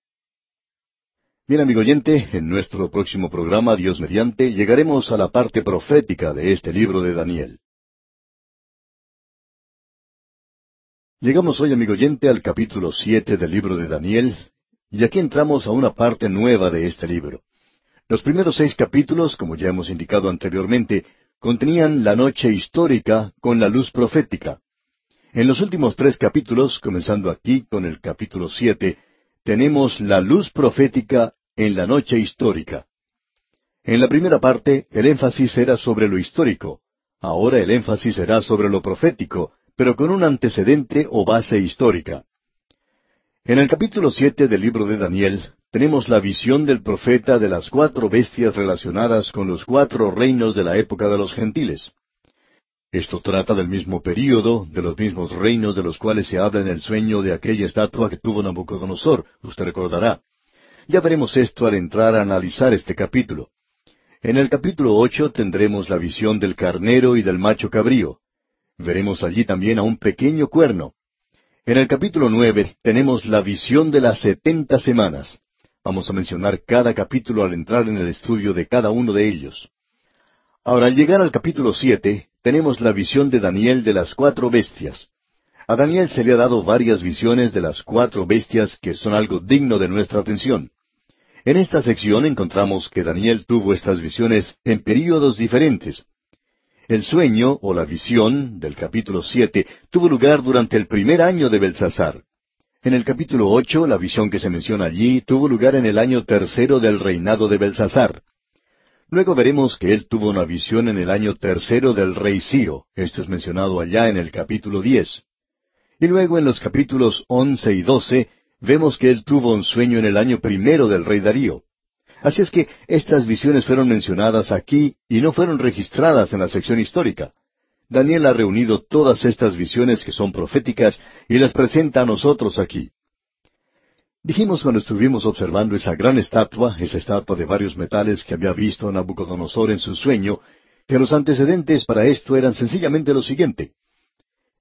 Bien, amigo oyente, en nuestro próximo programa, Dios mediante, llegaremos a la parte profética de este libro de Daniel. Llegamos hoy, amigo oyente, al capítulo siete del libro de Daniel, y aquí entramos a una parte nueva de este libro. Los primeros seis capítulos, como ya hemos indicado anteriormente, contenían la noche histórica con la luz profética. En los últimos tres capítulos, comenzando aquí con el capítulo siete, tenemos la luz profética en la noche histórica. En la primera parte, el énfasis era sobre lo histórico. Ahora el énfasis será sobre lo profético, pero con un antecedente o base histórica. En el capítulo siete del libro de Daniel, tenemos la visión del profeta de las cuatro bestias relacionadas con los cuatro reinos de la época de los gentiles. Esto trata del mismo período, de los mismos reinos de los cuales se habla en el sueño de aquella estatua que tuvo Nabucodonosor, usted recordará. Ya veremos esto al entrar a analizar este capítulo. En el capítulo ocho tendremos la visión del carnero y del macho cabrío. Veremos allí también a un pequeño cuerno. En el capítulo nueve tenemos la visión de las setenta semanas. Vamos a mencionar cada capítulo al entrar en el estudio de cada uno de ellos. Ahora, al llegar al capítulo siete, tenemos la visión de Daniel de las cuatro bestias. A Daniel se le ha dado varias visiones de las cuatro bestias que son algo digno de nuestra atención. En esta sección encontramos que Daniel tuvo estas visiones en períodos diferentes. El sueño o la visión del capítulo siete tuvo lugar durante el primer año de Belsasar. En el capítulo ocho, la visión que se menciona allí tuvo lugar en el año tercero del reinado de Belsasar. Luego veremos que él tuvo una visión en el año tercero del rey Ciro. Esto es mencionado allá en el capítulo diez. Y luego en los capítulos once y doce vemos que él tuvo un sueño en el año primero del rey Darío. Así es que estas visiones fueron mencionadas aquí y no fueron registradas en la sección histórica. Daniel ha reunido todas estas visiones que son proféticas y las presenta a nosotros aquí. Dijimos cuando estuvimos observando esa gran estatua, esa estatua de varios metales que había visto Nabucodonosor en su sueño, que los antecedentes para esto eran sencillamente lo siguiente.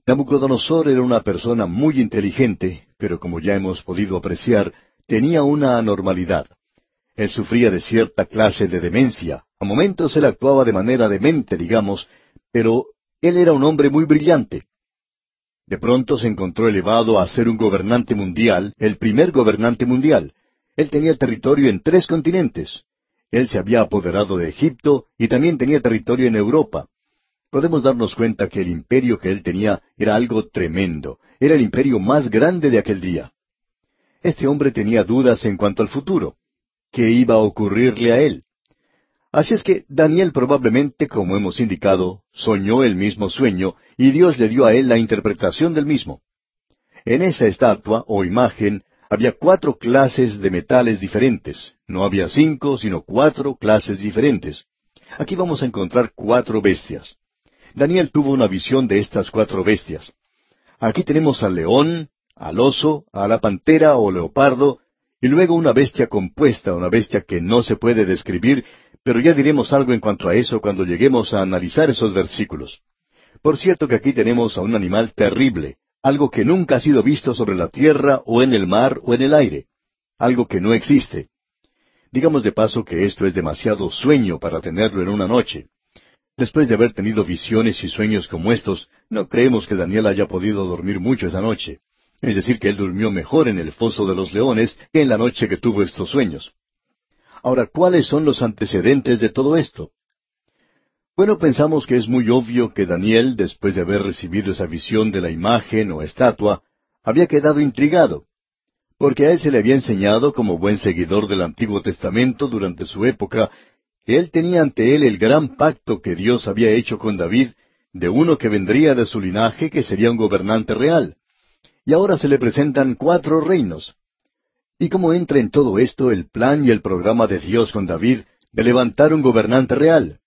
Nabucodonosor era una persona muy inteligente, pero como ya hemos podido apreciar, tenía una anormalidad. Él sufría de cierta clase de demencia. A momentos él actuaba de manera demente, digamos, pero él era un hombre muy brillante. De pronto se encontró elevado a ser un gobernante mundial, el primer gobernante mundial. Él tenía territorio en tres continentes. Él se había apoderado de Egipto y también tenía territorio en Europa. podemos darnos cuenta que el imperio que él tenía era algo tremendo, era el imperio más grande de aquel día. Este hombre tenía dudas en cuanto al futuro. ¿Qué iba a ocurrirle a él? Así es que Daniel probablemente, como hemos indicado, soñó el mismo sueño y Dios le dio a él la interpretación del mismo. En esa estatua o imagen había cuatro clases de metales diferentes. No había cinco, sino cuatro clases diferentes. Aquí vamos a encontrar cuatro bestias. Daniel tuvo una visión de estas cuatro bestias. Aquí tenemos al león, al oso, a la pantera o leopardo, y luego una bestia compuesta, una bestia que no se puede describir, pero ya diremos algo en cuanto a eso cuando lleguemos a analizar esos versículos. Por cierto que aquí tenemos a un animal terrible, algo que nunca ha sido visto sobre la tierra o en el mar o en el aire, algo que no existe. Digamos de paso que esto es demasiado sueño para tenerlo en una noche. Después de haber tenido visiones y sueños como estos, no creemos que Daniel haya podido dormir mucho esa noche. Es decir, que él durmió mejor en el foso de los leones que en la noche que tuvo estos sueños. Ahora, ¿cuáles son los antecedentes de todo esto? Bueno, pensamos que es muy obvio que Daniel, después de haber recibido esa visión de la imagen o estatua, había quedado intrigado, porque a él se le había enseñado como buen seguidor del Antiguo Testamento durante su época, que él tenía ante él el gran pacto que Dios había hecho con David, de uno que vendría de su linaje que sería un gobernante real y ahora se le presentan cuatro reinos. ¿Y cómo entra en todo esto el plan y el programa de Dios con David de levantar un gobernante real?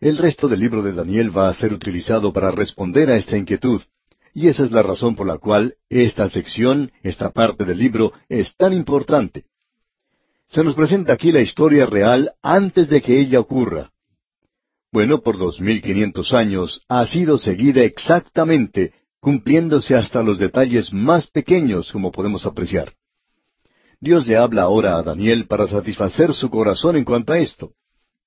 El resto del libro de Daniel va a ser utilizado para responder a esta inquietud, y esa es la razón por la cual esta sección, esta parte del libro, es tan importante. Se nos presenta aquí la historia real antes de que ella ocurra. Bueno, por dos mil quinientos años ha sido seguida exactamente cumpliéndose hasta los detalles más pequeños, como podemos apreciar. Dios le habla ahora a Daniel para satisfacer su corazón en cuanto a esto.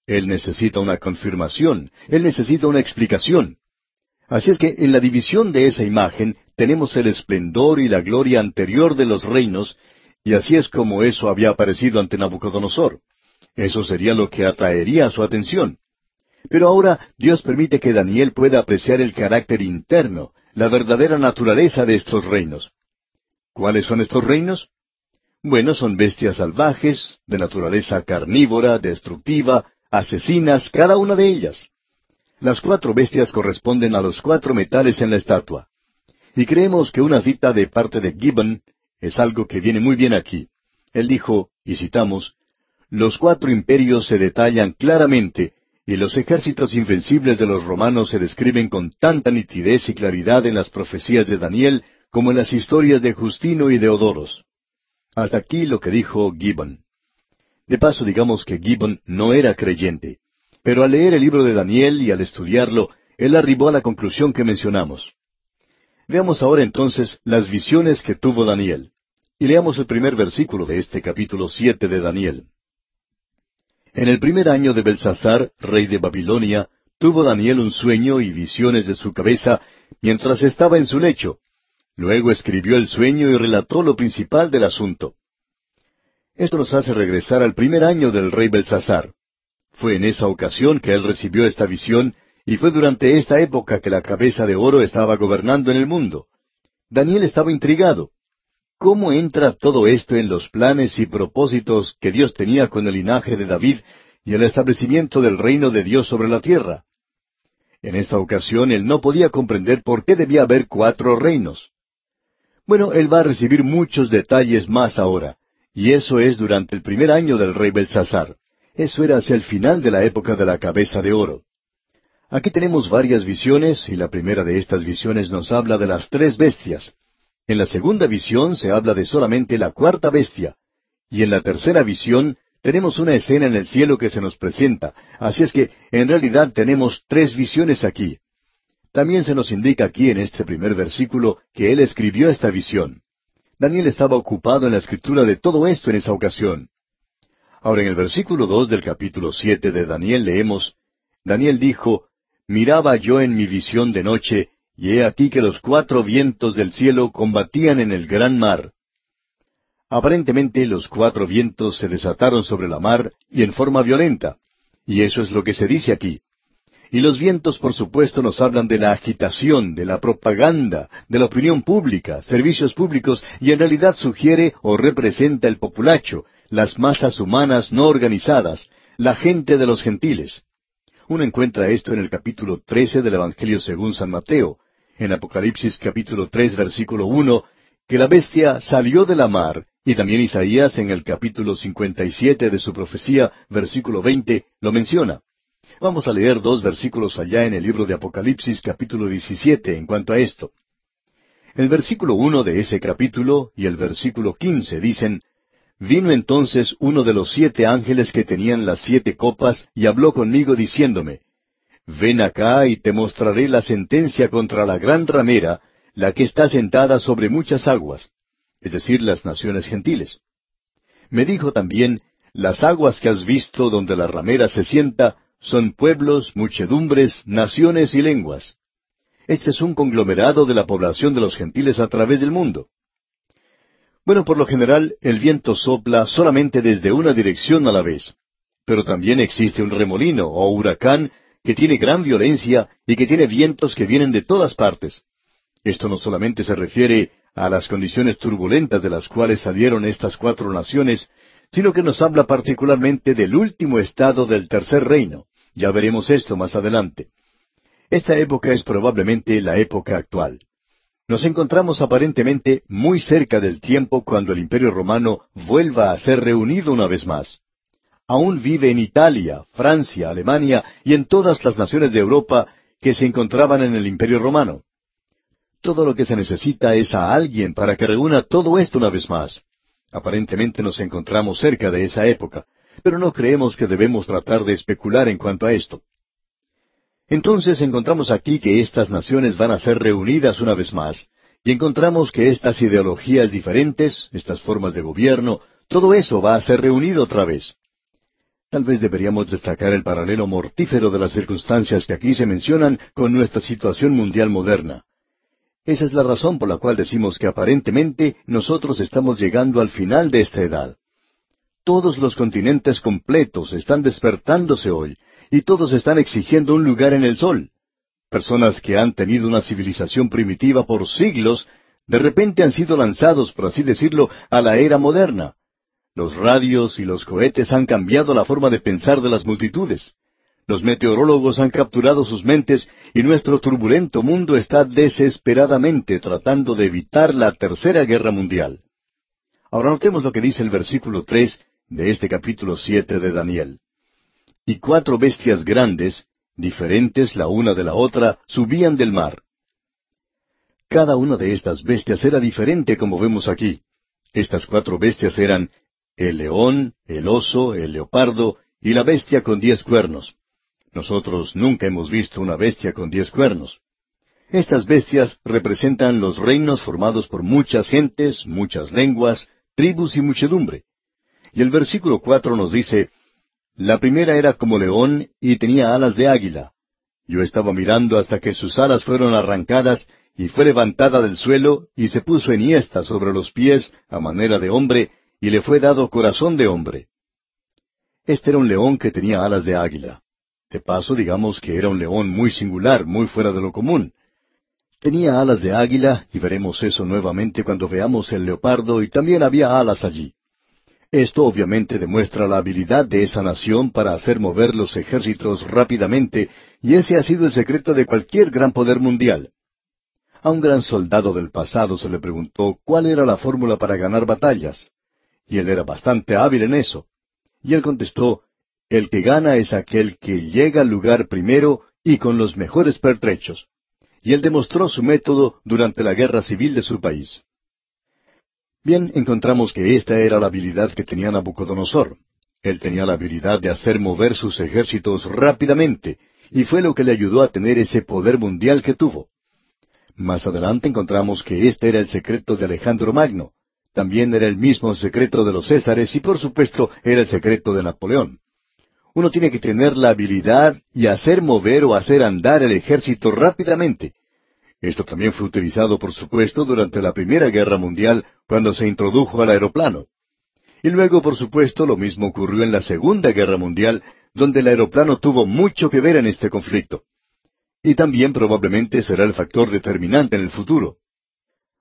Él necesita una confirmación, él necesita una explicación. Así es que en la división de esa imagen tenemos el esplendor y la gloria anterior de los reinos, y así es como eso había aparecido ante Nabucodonosor. Eso sería lo que atraería su atención. Pero ahora Dios permite que Daniel pueda apreciar el carácter interno, la verdadera naturaleza de estos reinos. ¿Cuáles son estos reinos? Bueno, son bestias salvajes, de naturaleza carnívora, destructiva, asesinas, cada una de ellas. Las cuatro bestias corresponden a los cuatro metales en la estatua. Y creemos que una cita de parte de Gibbon es algo que viene muy bien aquí. Él dijo, y citamos, Los cuatro imperios se detallan claramente y los ejércitos invencibles de los romanos se describen con tanta nitidez y claridad en las profecías de Daniel como en las historias de Justino y de Odoros. Hasta aquí lo que dijo Gibbon. De paso digamos que Gibbon no era creyente, pero al leer el libro de Daniel y al estudiarlo, él arribó a la conclusión que mencionamos. Veamos ahora entonces las visiones que tuvo Daniel. Y leamos el primer versículo de este capítulo siete de Daniel. En el primer año de Belsasar, rey de Babilonia, tuvo Daniel un sueño y visiones de su cabeza mientras estaba en su lecho. Luego escribió el sueño y relató lo principal del asunto. Esto nos hace regresar al primer año del rey Belsasar. Fue en esa ocasión que él recibió esta visión y fue durante esta época que la cabeza de oro estaba gobernando en el mundo. Daniel estaba intrigado. ¿Cómo entra todo esto en los planes y propósitos que Dios tenía con el linaje de David y el establecimiento del reino de Dios sobre la tierra? En esta ocasión él no podía comprender por qué debía haber cuatro reinos. Bueno, él va a recibir muchos detalles más ahora, y eso es durante el primer año del rey Belsasar. Eso era hacia el final de la época de la cabeza de oro. Aquí tenemos varias visiones, y la primera de estas visiones nos habla de las tres bestias, en la segunda visión se habla de solamente la cuarta bestia, y en la tercera visión tenemos una escena en el cielo que se nos presenta, así es que en realidad tenemos tres visiones aquí. También se nos indica aquí en este primer versículo que él escribió esta visión. Daniel estaba ocupado en la escritura de todo esto en esa ocasión. Ahora en el versículo dos del capítulo siete de Daniel leemos Daniel dijo Miraba yo en mi visión de noche, y he aquí que los cuatro vientos del cielo combatían en el gran mar. Aparentemente los cuatro vientos se desataron sobre la mar y en forma violenta, y eso es lo que se dice aquí. Y los vientos, por supuesto, nos hablan de la agitación, de la propaganda, de la opinión pública, servicios públicos, y en realidad sugiere o representa el populacho, las masas humanas no organizadas, la gente de los gentiles. Uno encuentra esto en el capítulo 13 del Evangelio según San Mateo, en Apocalipsis capítulo 3 versículo 1, que la bestia salió de la mar, y también Isaías en el capítulo 57 de su profecía, versículo 20, lo menciona. Vamos a leer dos versículos allá en el libro de Apocalipsis capítulo 17 en cuanto a esto. El versículo 1 de ese capítulo y el versículo 15 dicen, Vino entonces uno de los siete ángeles que tenían las siete copas y habló conmigo diciéndome, Ven acá y te mostraré la sentencia contra la gran ramera, la que está sentada sobre muchas aguas, es decir, las naciones gentiles. Me dijo también, Las aguas que has visto donde la ramera se sienta son pueblos, muchedumbres, naciones y lenguas. Este es un conglomerado de la población de los gentiles a través del mundo. Bueno, por lo general, el viento sopla solamente desde una dirección a la vez. Pero también existe un remolino o huracán que tiene gran violencia y que tiene vientos que vienen de todas partes. Esto no solamente se refiere a las condiciones turbulentas de las cuales salieron estas cuatro naciones, sino que nos habla particularmente del último estado del tercer reino. Ya veremos esto más adelante. Esta época es probablemente la época actual. Nos encontramos aparentemente muy cerca del tiempo cuando el Imperio romano vuelva a ser reunido una vez más. Aún vive en Italia, Francia, Alemania y en todas las naciones de Europa que se encontraban en el Imperio romano. Todo lo que se necesita es a alguien para que reúna todo esto una vez más. Aparentemente nos encontramos cerca de esa época, pero no creemos que debemos tratar de especular en cuanto a esto. Entonces encontramos aquí que estas naciones van a ser reunidas una vez más, y encontramos que estas ideologías diferentes, estas formas de gobierno, todo eso va a ser reunido otra vez. Tal vez deberíamos destacar el paralelo mortífero de las circunstancias que aquí se mencionan con nuestra situación mundial moderna. Esa es la razón por la cual decimos que aparentemente nosotros estamos llegando al final de esta edad. Todos los continentes completos están despertándose hoy, y todos están exigiendo un lugar en el sol. Personas que han tenido una civilización primitiva por siglos, de repente han sido lanzados, por así decirlo, a la era moderna. Los radios y los cohetes han cambiado la forma de pensar de las multitudes. Los meteorólogos han capturado sus mentes y nuestro turbulento mundo está desesperadamente tratando de evitar la tercera guerra mundial. Ahora notemos lo que dice el versículo tres de este capítulo siete de Daniel y cuatro bestias grandes, diferentes la una de la otra, subían del mar. Cada una de estas bestias era diferente como vemos aquí. Estas cuatro bestias eran el león, el oso, el leopardo y la bestia con diez cuernos. Nosotros nunca hemos visto una bestia con diez cuernos. Estas bestias representan los reinos formados por muchas gentes, muchas lenguas, tribus y muchedumbre. Y el versículo cuatro nos dice, la primera era como león y tenía alas de águila. Yo estaba mirando hasta que sus alas fueron arrancadas y fue levantada del suelo y se puso enhiesta sobre los pies a manera de hombre y le fue dado corazón de hombre. Este era un león que tenía alas de águila. De paso, digamos que era un león muy singular, muy fuera de lo común. Tenía alas de águila, y veremos eso nuevamente cuando veamos el leopardo, y también había alas allí. Esto obviamente demuestra la habilidad de esa nación para hacer mover los ejércitos rápidamente, y ese ha sido el secreto de cualquier gran poder mundial. A un gran soldado del pasado se le preguntó cuál era la fórmula para ganar batallas, y él era bastante hábil en eso. Y él contestó, el que gana es aquel que llega al lugar primero y con los mejores pertrechos. Y él demostró su método durante la guerra civil de su país. Bien, encontramos que esta era la habilidad que tenía Nabucodonosor. Él tenía la habilidad de hacer mover sus ejércitos rápidamente, y fue lo que le ayudó a tener ese poder mundial que tuvo. Más adelante encontramos que este era el secreto de Alejandro Magno. También era el mismo secreto de los Césares y por supuesto era el secreto de Napoleón. Uno tiene que tener la habilidad y hacer mover o hacer andar el ejército rápidamente. Esto también fue utilizado, por supuesto, durante la Primera Guerra Mundial, cuando se introdujo al aeroplano. Y luego, por supuesto, lo mismo ocurrió en la Segunda Guerra Mundial, donde el aeroplano tuvo mucho que ver en este conflicto. Y también probablemente será el factor determinante en el futuro.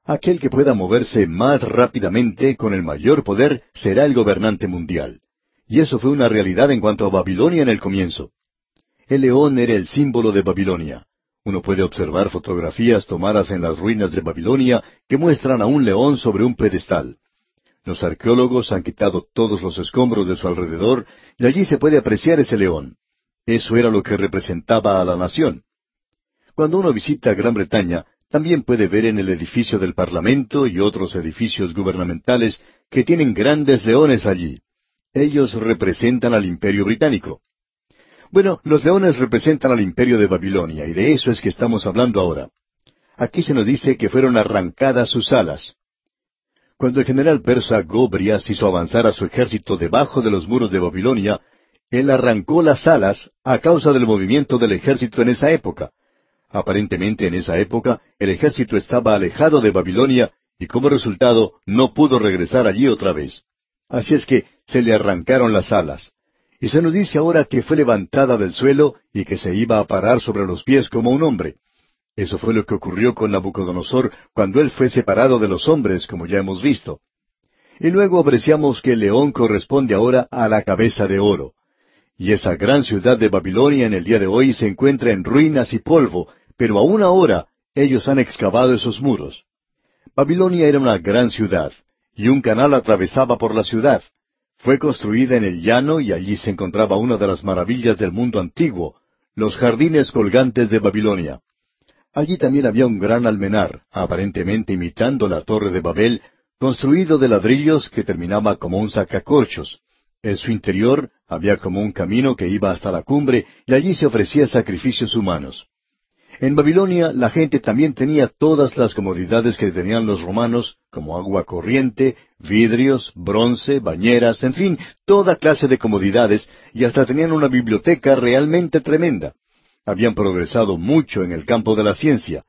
Aquel que pueda moverse más rápidamente con el mayor poder será el gobernante mundial. Y eso fue una realidad en cuanto a Babilonia en el comienzo. El león era el símbolo de Babilonia. Uno puede observar fotografías tomadas en las ruinas de Babilonia que muestran a un león sobre un pedestal. Los arqueólogos han quitado todos los escombros de su alrededor y allí se puede apreciar ese león. Eso era lo que representaba a la nación. Cuando uno visita Gran Bretaña, también puede ver en el edificio del Parlamento y otros edificios gubernamentales que tienen grandes leones allí. Ellos representan al imperio británico. Bueno, los leones representan al imperio de Babilonia, y de eso es que estamos hablando ahora. Aquí se nos dice que fueron arrancadas sus alas. Cuando el general persa Gobrias hizo avanzar a su ejército debajo de los muros de Babilonia, él arrancó las alas a causa del movimiento del ejército en esa época. Aparentemente en esa época el ejército estaba alejado de Babilonia y como resultado no pudo regresar allí otra vez. Así es que se le arrancaron las alas. Y se nos dice ahora que fue levantada del suelo y que se iba a parar sobre los pies como un hombre. Eso fue lo que ocurrió con Nabucodonosor cuando él fue separado de los hombres, como ya hemos visto. Y luego apreciamos que el león corresponde ahora a la cabeza de oro. Y esa gran ciudad de Babilonia en el día de hoy se encuentra en ruinas y polvo, pero aún ahora ellos han excavado esos muros. Babilonia era una gran ciudad, y un canal atravesaba por la ciudad. Fue construida en el llano y allí se encontraba una de las maravillas del mundo antiguo, los jardines colgantes de Babilonia. Allí también había un gran almenar, aparentemente imitando la torre de Babel, construido de ladrillos que terminaba como un sacacorchos. En su interior había como un camino que iba hasta la cumbre y allí se ofrecía sacrificios humanos. En Babilonia la gente también tenía todas las comodidades que tenían los romanos, como agua corriente, vidrios, bronce, bañeras, en fin, toda clase de comodidades, y hasta tenían una biblioteca realmente tremenda. Habían progresado mucho en el campo de la ciencia.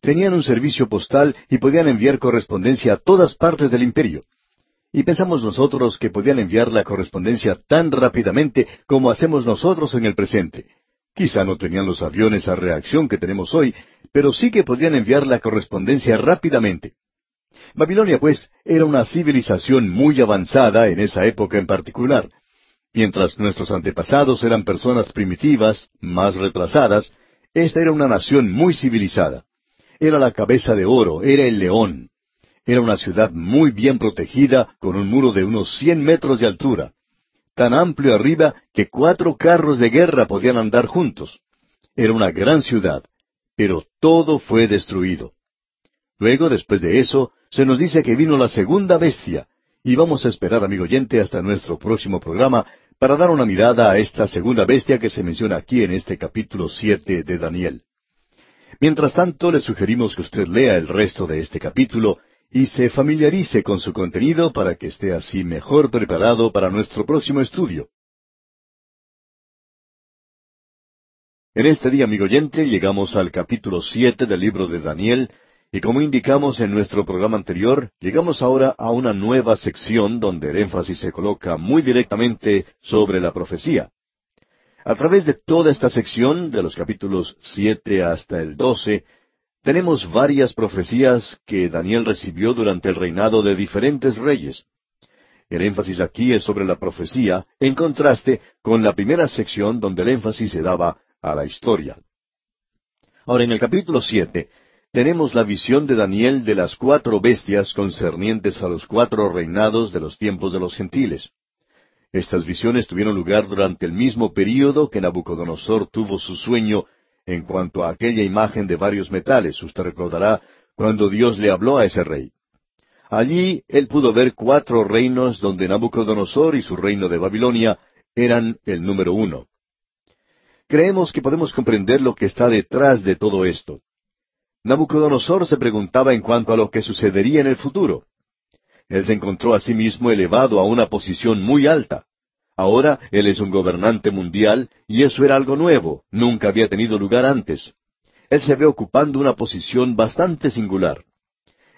Tenían un servicio postal y podían enviar correspondencia a todas partes del imperio. Y pensamos nosotros que podían enviar la correspondencia tan rápidamente como hacemos nosotros en el presente. Quizá no tenían los aviones a reacción que tenemos hoy, pero sí que podían enviar la correspondencia rápidamente. Babilonia, pues, era una civilización muy avanzada en esa época en particular. Mientras nuestros antepasados eran personas primitivas, más retrasadas, esta era una nación muy civilizada. Era la cabeza de oro, era el león. Era una ciudad muy bien protegida, con un muro de unos cien metros de altura, tan amplio arriba que cuatro carros de guerra podían andar juntos. Era una gran ciudad, pero todo fue destruido. Luego, después de eso, se nos dice que vino la segunda bestia, y vamos a esperar, amigo oyente, hasta nuestro próximo programa para dar una mirada a esta segunda bestia que se menciona aquí en este capítulo siete de Daniel. Mientras tanto, le sugerimos que usted lea el resto de este capítulo y se familiarice con su contenido para que esté así mejor preparado para nuestro próximo estudio. En este día, amigo oyente, llegamos al capítulo siete del libro de Daniel, y como indicamos en nuestro programa anterior, llegamos ahora a una nueva sección donde el énfasis se coloca muy directamente sobre la profecía. A través de toda esta sección, de los capítulos siete hasta el doce, tenemos varias profecías que Daniel recibió durante el reinado de diferentes reyes. El énfasis aquí es sobre la profecía, en contraste con la primera sección donde el énfasis se daba a la historia. Ahora, en el capítulo siete, tenemos la visión de Daniel de las cuatro bestias concernientes a los cuatro reinados de los tiempos de los gentiles. Estas visiones tuvieron lugar durante el mismo período que Nabucodonosor tuvo su sueño en cuanto a aquella imagen de varios metales, usted recordará cuando Dios le habló a ese rey. Allí él pudo ver cuatro reinos donde Nabucodonosor y su reino de Babilonia eran el número uno. Creemos que podemos comprender lo que está detrás de todo esto. Nabucodonosor se preguntaba en cuanto a lo que sucedería en el futuro. Él se encontró a sí mismo elevado a una posición muy alta. Ahora él es un gobernante mundial y eso era algo nuevo, nunca había tenido lugar antes. Él se ve ocupando una posición bastante singular.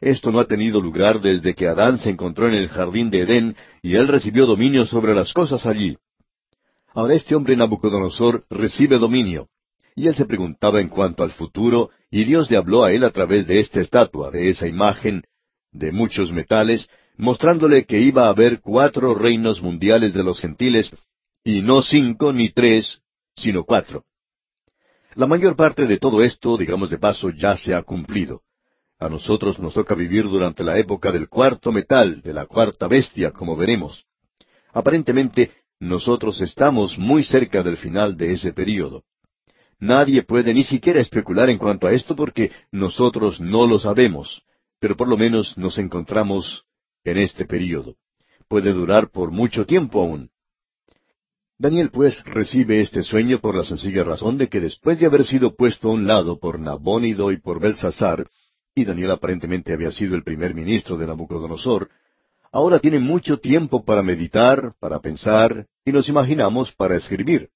Esto no ha tenido lugar desde que Adán se encontró en el jardín de Edén y él recibió dominio sobre las cosas allí. Ahora este hombre Nabucodonosor recibe dominio. Y él se preguntaba en cuanto al futuro, y Dios le habló a él a través de esta estatua, de esa imagen, de muchos metales, mostrándole que iba a haber cuatro reinos mundiales de los gentiles, y no cinco ni tres, sino cuatro. La mayor parte de todo esto, digamos de paso, ya se ha cumplido. A nosotros nos toca vivir durante la época del cuarto metal, de la cuarta bestia, como veremos. Aparentemente, nosotros estamos muy cerca del final de ese período. Nadie puede ni siquiera especular en cuanto a esto porque nosotros no lo sabemos, pero por lo menos nos encontramos en este período. Puede durar por mucho tiempo aún. Daniel pues recibe este sueño por la sencilla razón de que después de haber sido puesto a un lado por Nabónido y por Belsasar, y Daniel aparentemente había sido el primer ministro de Nabucodonosor, ahora tiene mucho tiempo para meditar, para pensar, y nos imaginamos para escribir.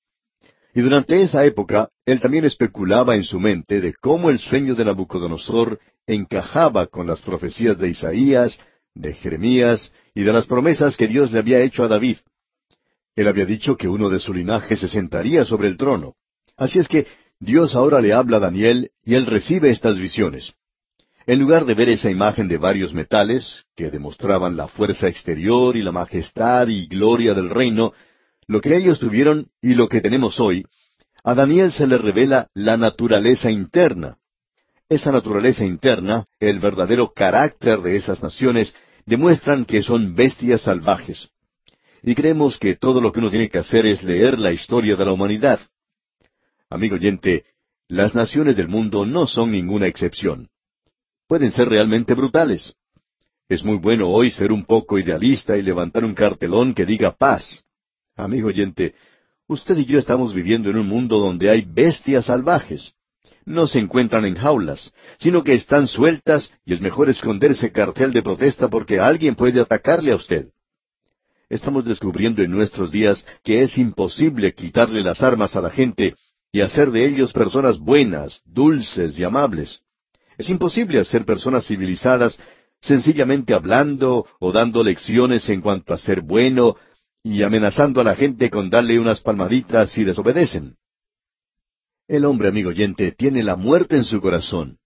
Y durante esa época, él también especulaba en su mente de cómo el sueño de Nabucodonosor encajaba con las profecías de Isaías, de Jeremías y de las promesas que Dios le había hecho a David. Él había dicho que uno de su linaje se sentaría sobre el trono. Así es que Dios ahora le habla a Daniel y él recibe estas visiones. En lugar de ver esa imagen de varios metales, que demostraban la fuerza exterior y la majestad y gloria del reino, lo que ellos tuvieron y lo que tenemos hoy, a Daniel se le revela la naturaleza interna. Esa naturaleza interna, el verdadero carácter de esas naciones, demuestran que son bestias salvajes. Y creemos que todo lo que uno tiene que hacer es leer la historia de la humanidad. Amigo oyente, las naciones del mundo no son ninguna excepción pueden ser realmente brutales. Es muy bueno hoy ser un poco idealista y levantar un cartelón que diga paz. Amigo oyente, usted y yo estamos viviendo en un mundo donde hay bestias salvajes. No se encuentran en jaulas, sino que están sueltas y es mejor esconderse cartel de protesta porque alguien puede atacarle a usted. Estamos descubriendo en nuestros días que es imposible quitarle las armas a la gente y hacer de ellos personas buenas, dulces y amables. Es imposible hacer personas civilizadas sencillamente hablando o dando lecciones en cuanto a ser bueno y amenazando a la gente con darle unas palmaditas si desobedecen. El hombre, amigo oyente, tiene la muerte en su corazón.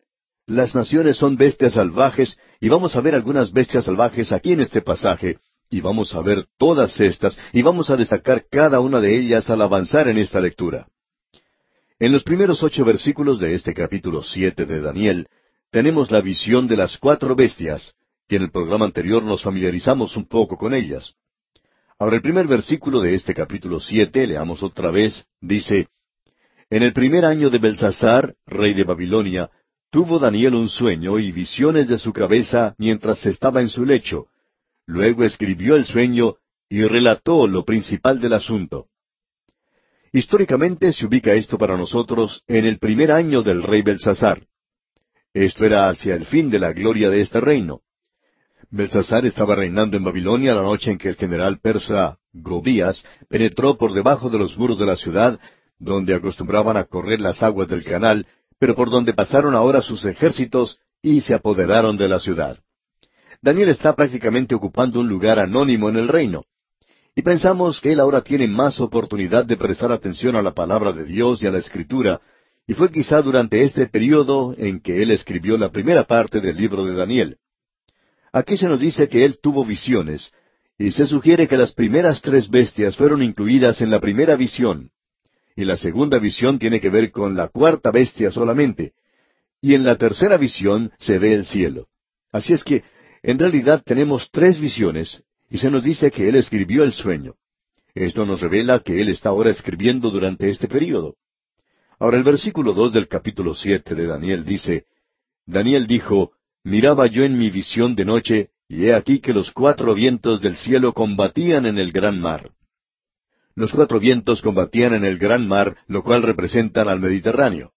Las naciones son bestias salvajes y vamos a ver algunas bestias salvajes aquí en este pasaje y vamos a ver todas estas y vamos a destacar cada una de ellas al avanzar en esta lectura. En los primeros ocho versículos de este capítulo siete de Daniel, tenemos la visión de las cuatro bestias, y en el programa anterior nos familiarizamos un poco con ellas. Ahora el primer versículo de este capítulo siete, leamos otra vez, dice, En el primer año de Belsasar, rey de Babilonia, tuvo Daniel un sueño y visiones de su cabeza mientras estaba en su lecho. Luego escribió el sueño y relató lo principal del asunto. Históricamente se ubica esto para nosotros en el primer año del rey Belsasar. Esto era hacia el fin de la gloria de este reino. Belsasar estaba reinando en Babilonia la noche en que el general persa Gobías penetró por debajo de los muros de la ciudad, donde acostumbraban a correr las aguas del canal, pero por donde pasaron ahora sus ejércitos y se apoderaron de la ciudad. Daniel está prácticamente ocupando un lugar anónimo en el reino. Y pensamos que él ahora tiene más oportunidad de prestar atención a la palabra de Dios y a la escritura, y fue quizá durante este período en que él escribió la primera parte del libro de Daniel. Aquí se nos dice que él tuvo visiones, y se sugiere que las primeras tres bestias fueron incluidas en la primera visión, y la segunda visión tiene que ver con la cuarta bestia solamente, y en la tercera visión se ve el cielo. Así es que, en realidad tenemos tres visiones, y se nos dice que él escribió el sueño. Esto nos revela que él está ahora escribiendo durante este período. Ahora el versículo dos del capítulo siete de Daniel dice, Daniel dijo, Miraba yo en mi visión de noche, y he aquí que los cuatro vientos del cielo combatían en el gran mar. Los cuatro vientos combatían en el gran mar, lo cual representan al Mediterráneo.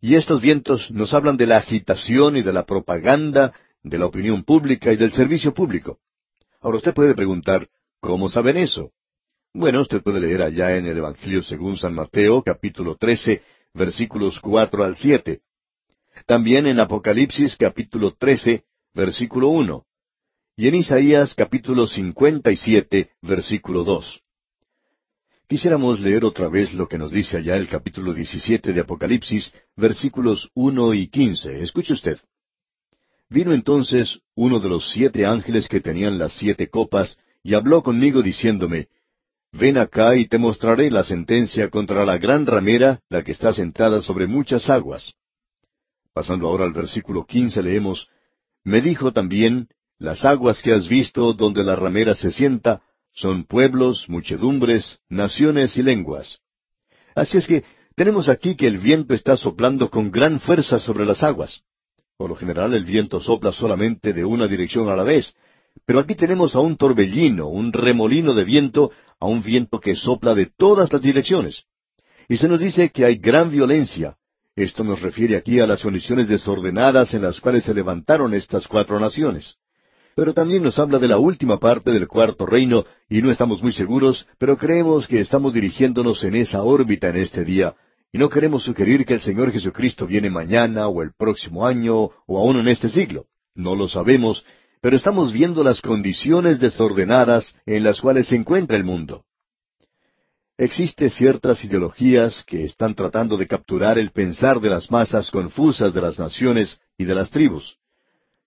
Y estos vientos nos hablan de la agitación y de la propaganda, de la opinión pública y del servicio público. Ahora usted puede preguntar, ¿cómo saben eso? Bueno, usted puede leer allá en el Evangelio según San Mateo, capítulo 13, versículos 4 al 7. También en Apocalipsis, capítulo 13, versículo 1. Y en Isaías, capítulo 57, versículo 2. Quisiéramos leer otra vez lo que nos dice allá el capítulo 17 de Apocalipsis, versículos 1 y 15. Escuche usted. Vino entonces uno de los siete ángeles que tenían las siete copas, y habló conmigo diciéndome, Ven acá y te mostraré la sentencia contra la gran ramera, la que está sentada sobre muchas aguas. Pasando ahora al versículo quince leemos, Me dijo también, Las aguas que has visto donde la ramera se sienta, son pueblos, muchedumbres, naciones y lenguas. Así es que tenemos aquí que el viento está soplando con gran fuerza sobre las aguas. Por lo general el viento sopla solamente de una dirección a la vez, pero aquí tenemos a un torbellino, un remolino de viento, a un viento que sopla de todas las direcciones. Y se nos dice que hay gran violencia. Esto nos refiere aquí a las condiciones desordenadas en las cuales se levantaron estas cuatro naciones. Pero también nos habla de la última parte del cuarto reino, y no estamos muy seguros, pero creemos que estamos dirigiéndonos en esa órbita en este día, y no queremos sugerir que el Señor Jesucristo viene mañana o el próximo año o aún en este siglo. No lo sabemos, pero estamos viendo las condiciones desordenadas en las cuales se encuentra el mundo. Existe ciertas ideologías que están tratando de capturar el pensar de las masas confusas de las naciones y de las tribus.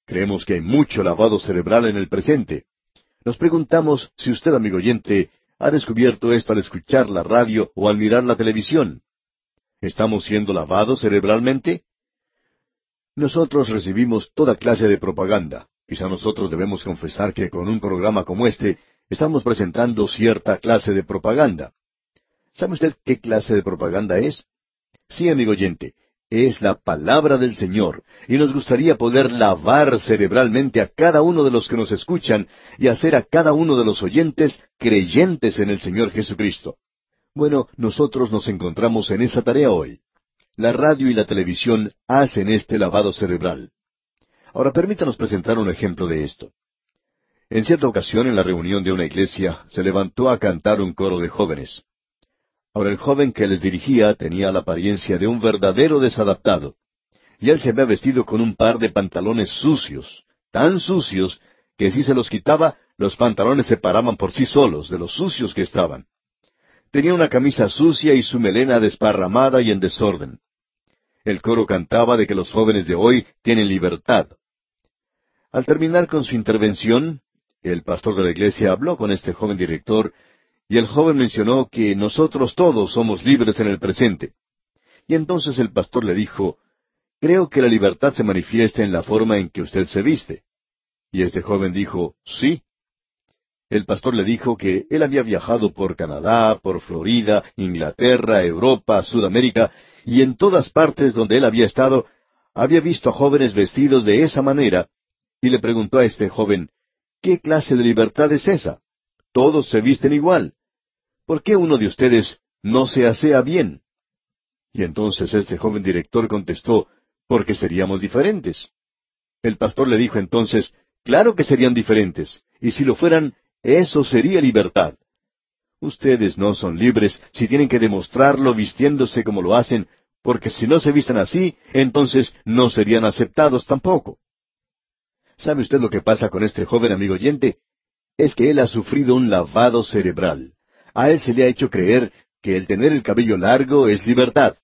Creemos que hay mucho lavado cerebral en el presente. Nos preguntamos si usted, amigo oyente, ha descubierto esto al escuchar la radio o al mirar la televisión. ¿Estamos siendo lavados cerebralmente? Nosotros recibimos toda clase de propaganda. Quizá nosotros debemos confesar que con un programa como este estamos presentando cierta clase de propaganda. ¿Sabe usted qué clase de propaganda es? Sí, amigo oyente, es la palabra del Señor, y nos gustaría poder lavar cerebralmente a cada uno de los que nos escuchan y hacer a cada uno de los oyentes creyentes en el Señor Jesucristo. Bueno, nosotros nos encontramos en esa tarea hoy. La radio y la televisión hacen este lavado cerebral. Ahora permítanos presentar un ejemplo de esto. En cierta ocasión, en la reunión de una iglesia, se levantó a cantar un coro de jóvenes. Ahora el joven que les dirigía tenía la apariencia de un verdadero desadaptado, y él se había vestido con un par de pantalones sucios, tan sucios que si se los quitaba, los pantalones se paraban por sí solos de los sucios que estaban. Tenía una camisa sucia y su melena desparramada y en desorden. El coro cantaba de que los jóvenes de hoy tienen libertad. Al terminar con su intervención, el pastor de la iglesia habló con este joven director y el joven mencionó que nosotros todos somos libres en el presente. Y entonces el pastor le dijo, Creo que la libertad se manifiesta en la forma en que usted se viste. Y este joven dijo, Sí. El pastor le dijo que él había viajado por Canadá, por Florida, Inglaterra, Europa, Sudamérica, y en todas partes donde él había estado, había visto a jóvenes vestidos de esa manera, y le preguntó a este joven, ¿qué clase de libertad es esa? Todos se visten igual. ¿Por qué uno de ustedes no se asea bien? Y entonces este joven director contestó, porque seríamos diferentes. El pastor le dijo entonces, claro que serían diferentes, y si lo fueran, eso sería libertad. Ustedes no son libres si tienen que demostrarlo vistiéndose como lo hacen, porque si no se visten así, entonces no serían aceptados tampoco. ¿Sabe usted lo que pasa con este joven amigo oyente? Es que él ha sufrido un lavado cerebral. A él se le ha hecho creer que el tener el cabello largo es libertad.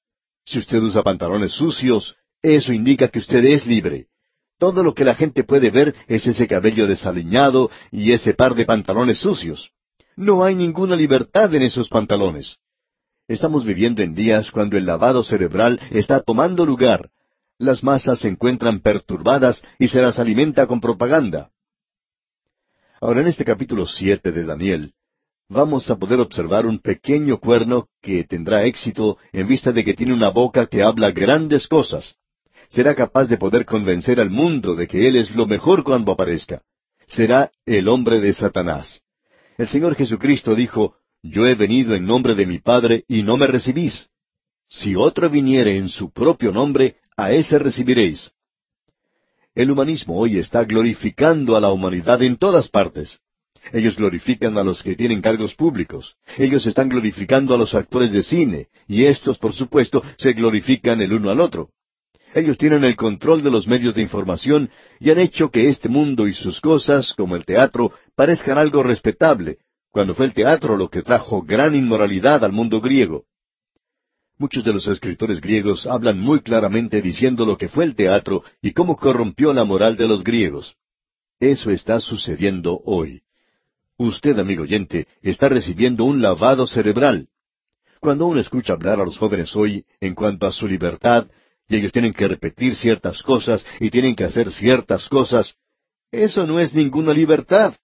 Si usted usa pantalones sucios, eso indica que usted es libre. Todo lo que la gente puede ver es ese cabello desaliñado y ese par de pantalones sucios. No hay ninguna libertad en esos pantalones. Estamos viviendo en días cuando el lavado cerebral está tomando lugar. Las masas se encuentran perturbadas y se las alimenta con propaganda. Ahora en este capítulo siete de Daniel, vamos a poder observar un pequeño cuerno que tendrá éxito en vista de que tiene una boca que habla grandes cosas. Será capaz de poder convencer al mundo de que Él es lo mejor cuando aparezca. Será el hombre de Satanás. El Señor Jesucristo dijo, Yo he venido en nombre de mi Padre y no me recibís. Si otro viniere en su propio nombre, a ese recibiréis. El humanismo hoy está glorificando a la humanidad en todas partes. Ellos glorifican a los que tienen cargos públicos. Ellos están glorificando a los actores de cine. Y estos, por supuesto, se glorifican el uno al otro. Ellos tienen el control de los medios de información y han hecho que este mundo y sus cosas, como el teatro, parezcan algo respetable, cuando fue el teatro lo que trajo gran inmoralidad al mundo griego. Muchos de los escritores griegos hablan muy claramente diciendo lo que fue el teatro y cómo corrompió la moral de los griegos. Eso está sucediendo hoy. Usted, amigo oyente, está recibiendo un lavado cerebral. Cuando uno escucha hablar a los jóvenes hoy en cuanto a su libertad, y ellos tienen que repetir ciertas cosas y tienen que hacer ciertas cosas, eso no es ninguna libertad.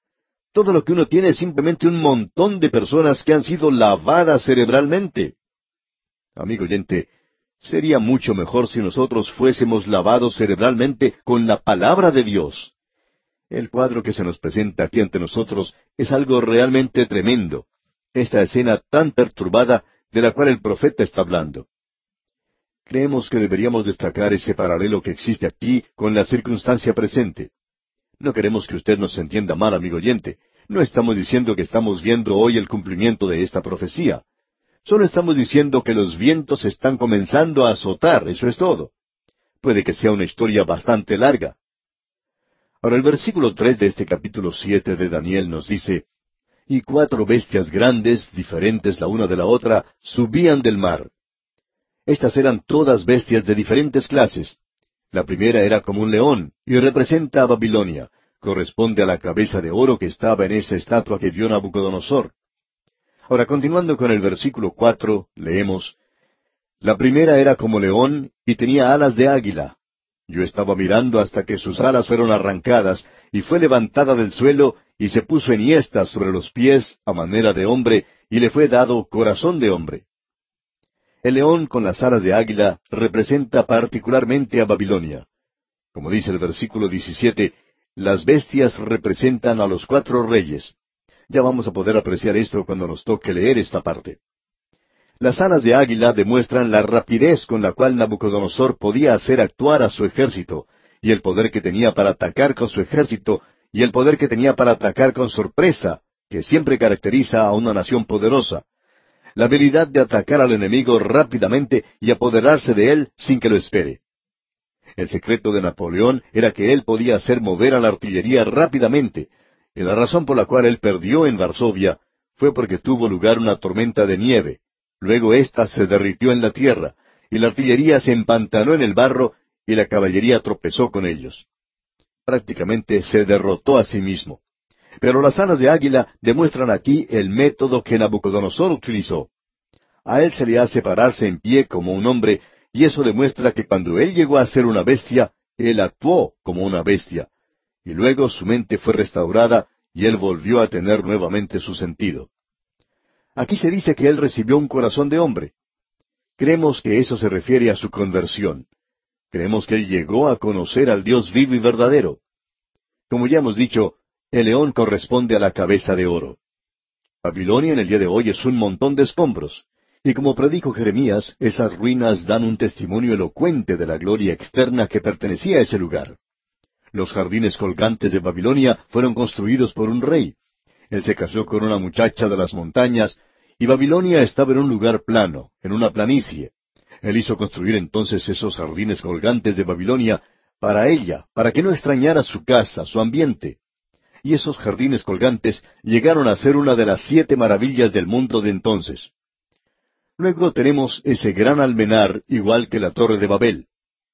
Todo lo que uno tiene es simplemente un montón de personas que han sido lavadas cerebralmente. Amigo oyente, sería mucho mejor si nosotros fuésemos lavados cerebralmente con la palabra de Dios. El cuadro que se nos presenta aquí ante nosotros es algo realmente tremendo. Esta escena tan perturbada de la cual el profeta está hablando. Creemos que deberíamos destacar ese paralelo que existe aquí con la circunstancia presente. No queremos que usted nos entienda mal, amigo oyente. No estamos diciendo que estamos viendo hoy el cumplimiento de esta profecía. Solo estamos diciendo que los vientos están comenzando a azotar, eso es todo. Puede que sea una historia bastante larga. Ahora el versículo tres de este capítulo siete de Daniel nos dice, Y cuatro bestias grandes, diferentes la una de la otra, subían del mar. Estas eran todas bestias de diferentes clases, la primera era como un león y representa a Babilonia. Corresponde a la cabeza de oro que estaba en esa estatua que vio Nabucodonosor. Ahora, continuando con el versículo cuatro, leemos, La primera era como león y tenía alas de águila. Yo estaba mirando hasta que sus alas fueron arrancadas y fue levantada del suelo y se puso enhiesta sobre los pies a manera de hombre y le fue dado corazón de hombre. El león con las alas de águila representa particularmente a Babilonia. Como dice el versículo 17, las bestias representan a los cuatro reyes. Ya vamos a poder apreciar esto cuando nos toque leer esta parte. Las alas de águila demuestran la rapidez con la cual Nabucodonosor podía hacer actuar a su ejército, y el poder que tenía para atacar con su ejército, y el poder que tenía para atacar con sorpresa, que siempre caracteriza a una nación poderosa la habilidad de atacar al enemigo rápidamente y apoderarse de él sin que lo espere. El secreto de Napoleón era que él podía hacer mover a la artillería rápidamente, y la razón por la cual él perdió en Varsovia fue porque tuvo lugar una tormenta de nieve. Luego ésta se derritió en la tierra, y la artillería se empantanó en el barro, y la caballería tropezó con ellos. Prácticamente se derrotó a sí mismo. Pero las alas de águila demuestran aquí el método que Nabucodonosor utilizó. A él se le hace pararse en pie como un hombre, y eso demuestra que cuando él llegó a ser una bestia, él actuó como una bestia. Y luego su mente fue restaurada y él volvió a tener nuevamente su sentido. Aquí se dice que él recibió un corazón de hombre. Creemos que eso se refiere a su conversión. Creemos que él llegó a conocer al Dios vivo y verdadero. Como ya hemos dicho, el león corresponde a la cabeza de oro. Babilonia en el día de hoy es un montón de escombros. Y como predijo Jeremías, esas ruinas dan un testimonio elocuente de la gloria externa que pertenecía a ese lugar. Los jardines colgantes de Babilonia fueron construidos por un rey. Él se casó con una muchacha de las montañas, y Babilonia estaba en un lugar plano, en una planicie. Él hizo construir entonces esos jardines colgantes de Babilonia para ella, para que no extrañara su casa, su ambiente y esos jardines colgantes llegaron a ser una de las siete maravillas del mundo de entonces. Luego tenemos ese gran almenar igual que la torre de Babel.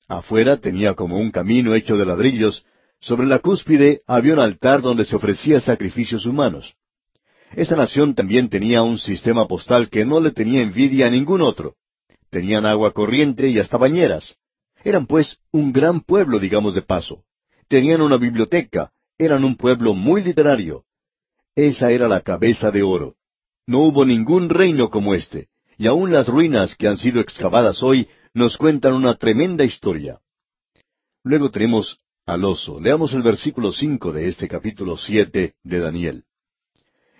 Afuera tenía como un camino hecho de ladrillos, sobre la cúspide había un altar donde se ofrecía sacrificios humanos. Esa nación también tenía un sistema postal que no le tenía envidia a ningún otro. Tenían agua corriente y hasta bañeras. Eran pues un gran pueblo, digamos de paso. Tenían una biblioteca, eran un pueblo muy literario. Esa era la cabeza de oro. No hubo ningún reino como este, y aun las ruinas que han sido excavadas hoy nos cuentan una tremenda historia. Luego tenemos al oso. Leamos el versículo cinco de este capítulo siete de Daniel.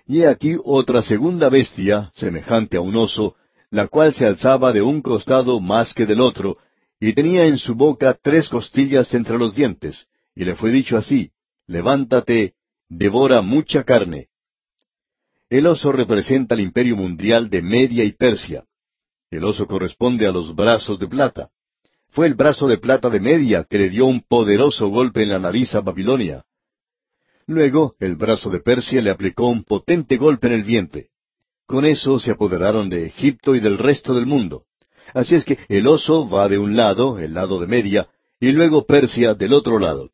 Y he aquí otra segunda bestia, semejante a un oso, la cual se alzaba de un costado más que del otro, y tenía en su boca tres costillas entre los dientes, y le fue dicho así, levántate, devora mucha carne. El oso representa el imperio mundial de Media y Persia. El oso corresponde a los brazos de plata. Fue el brazo de plata de Media que le dio un poderoso golpe en la nariz a Babilonia. Luego el brazo de Persia le aplicó un potente golpe en el vientre. Con eso se apoderaron de Egipto y del resto del mundo. Así es que el oso va de un lado, el lado de Media, y luego Persia del otro lado.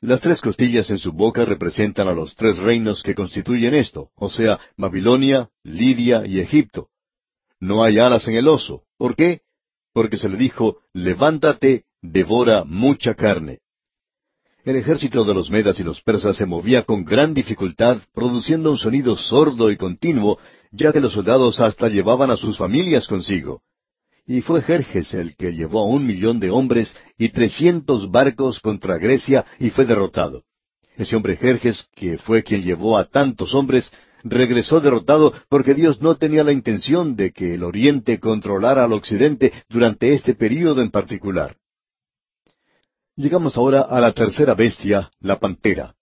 Las tres costillas en su boca representan a los tres reinos que constituyen esto, o sea, Babilonia, Lidia y Egipto. No hay alas en el oso. ¿Por qué? Porque se le dijo, levántate, devora mucha carne. El ejército de los medas y los persas se movía con gran dificultad, produciendo un sonido sordo y continuo, ya que los soldados hasta llevaban a sus familias consigo. Y fue Jerjes el que llevó a un millón de hombres y trescientos barcos contra Grecia y fue derrotado. Ese hombre Jerjes, que fue quien llevó a tantos hombres, regresó derrotado porque Dios no tenía la intención de que el Oriente controlara al Occidente durante este período en particular. Llegamos ahora a la tercera bestia, la pantera.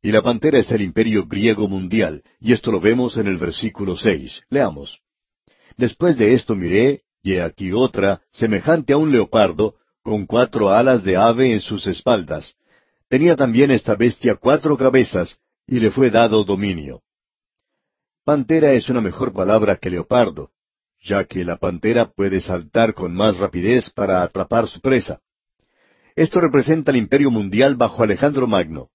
Y la pantera es el imperio griego mundial, y esto lo vemos en el versículo seis. Leamos. Después de esto miré, y aquí otra, semejante a un leopardo, con cuatro alas de ave en sus espaldas. Tenía también esta bestia cuatro cabezas, y le fue dado dominio. Pantera es una mejor palabra que leopardo, ya que la pantera puede saltar con más rapidez para atrapar su presa. Esto representa el imperio mundial bajo Alejandro Magno.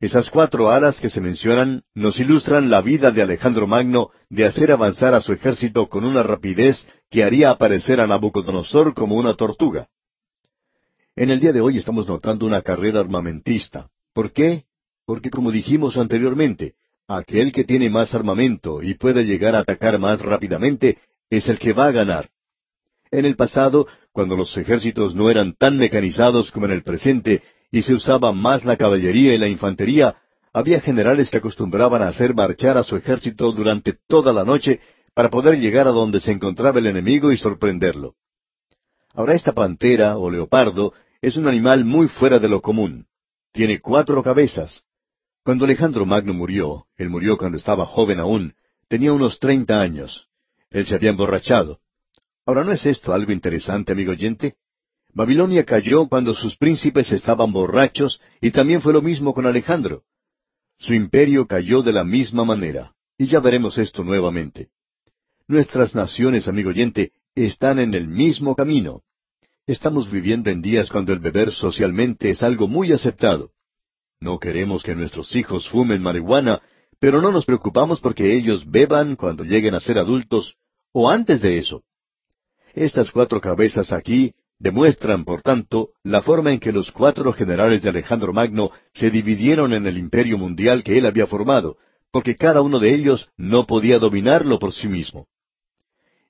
Esas cuatro alas que se mencionan nos ilustran la vida de Alejandro Magno de hacer avanzar a su ejército con una rapidez que haría aparecer a Nabucodonosor como una tortuga. En el día de hoy estamos notando una carrera armamentista. ¿Por qué? Porque como dijimos anteriormente, aquel que tiene más armamento y puede llegar a atacar más rápidamente es el que va a ganar. En el pasado, cuando los ejércitos no eran tan mecanizados como en el presente y se usaba más la caballería y la infantería, había generales que acostumbraban a hacer marchar a su ejército durante toda la noche para poder llegar a donde se encontraba el enemigo y sorprenderlo. Ahora esta pantera o leopardo es un animal muy fuera de lo común. Tiene cuatro cabezas. Cuando Alejandro Magno murió, él murió cuando estaba joven aún, tenía unos treinta años. Él se había emborrachado. Ahora, ¿no es esto algo interesante, amigo oyente? Babilonia cayó cuando sus príncipes estaban borrachos y también fue lo mismo con Alejandro. Su imperio cayó de la misma manera, y ya veremos esto nuevamente. Nuestras naciones, amigo oyente, están en el mismo camino. Estamos viviendo en días cuando el beber socialmente es algo muy aceptado. No queremos que nuestros hijos fumen marihuana, pero no nos preocupamos porque ellos beban cuando lleguen a ser adultos o antes de eso. Estas cuatro cabezas aquí Demuestran, por tanto, la forma en que los cuatro generales de Alejandro Magno se dividieron en el imperio mundial que él había formado, porque cada uno de ellos no podía dominarlo por sí mismo.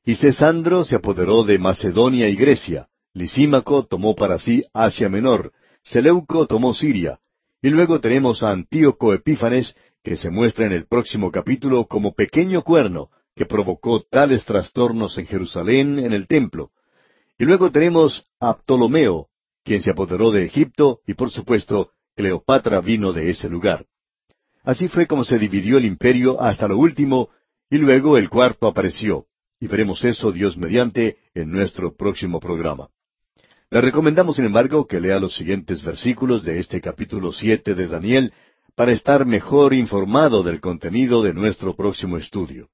Y Cesandro se apoderó de Macedonia y Grecia, Lisímaco tomó para sí Asia Menor, Seleuco tomó Siria, y luego tenemos a Antíoco Epífanes, que se muestra en el próximo capítulo como pequeño cuerno, que provocó tales trastornos en Jerusalén en el templo, y luego tenemos a Ptolomeo, quien se apoderó de Egipto, y por supuesto, Cleopatra vino de ese lugar. Así fue como se dividió el imperio hasta lo último, y luego el cuarto apareció. Y veremos eso, Dios mediante, en nuestro próximo programa. Le recomendamos, sin embargo, que lea los siguientes versículos de este capítulo siete de Daniel para estar mejor informado del contenido de nuestro próximo estudio.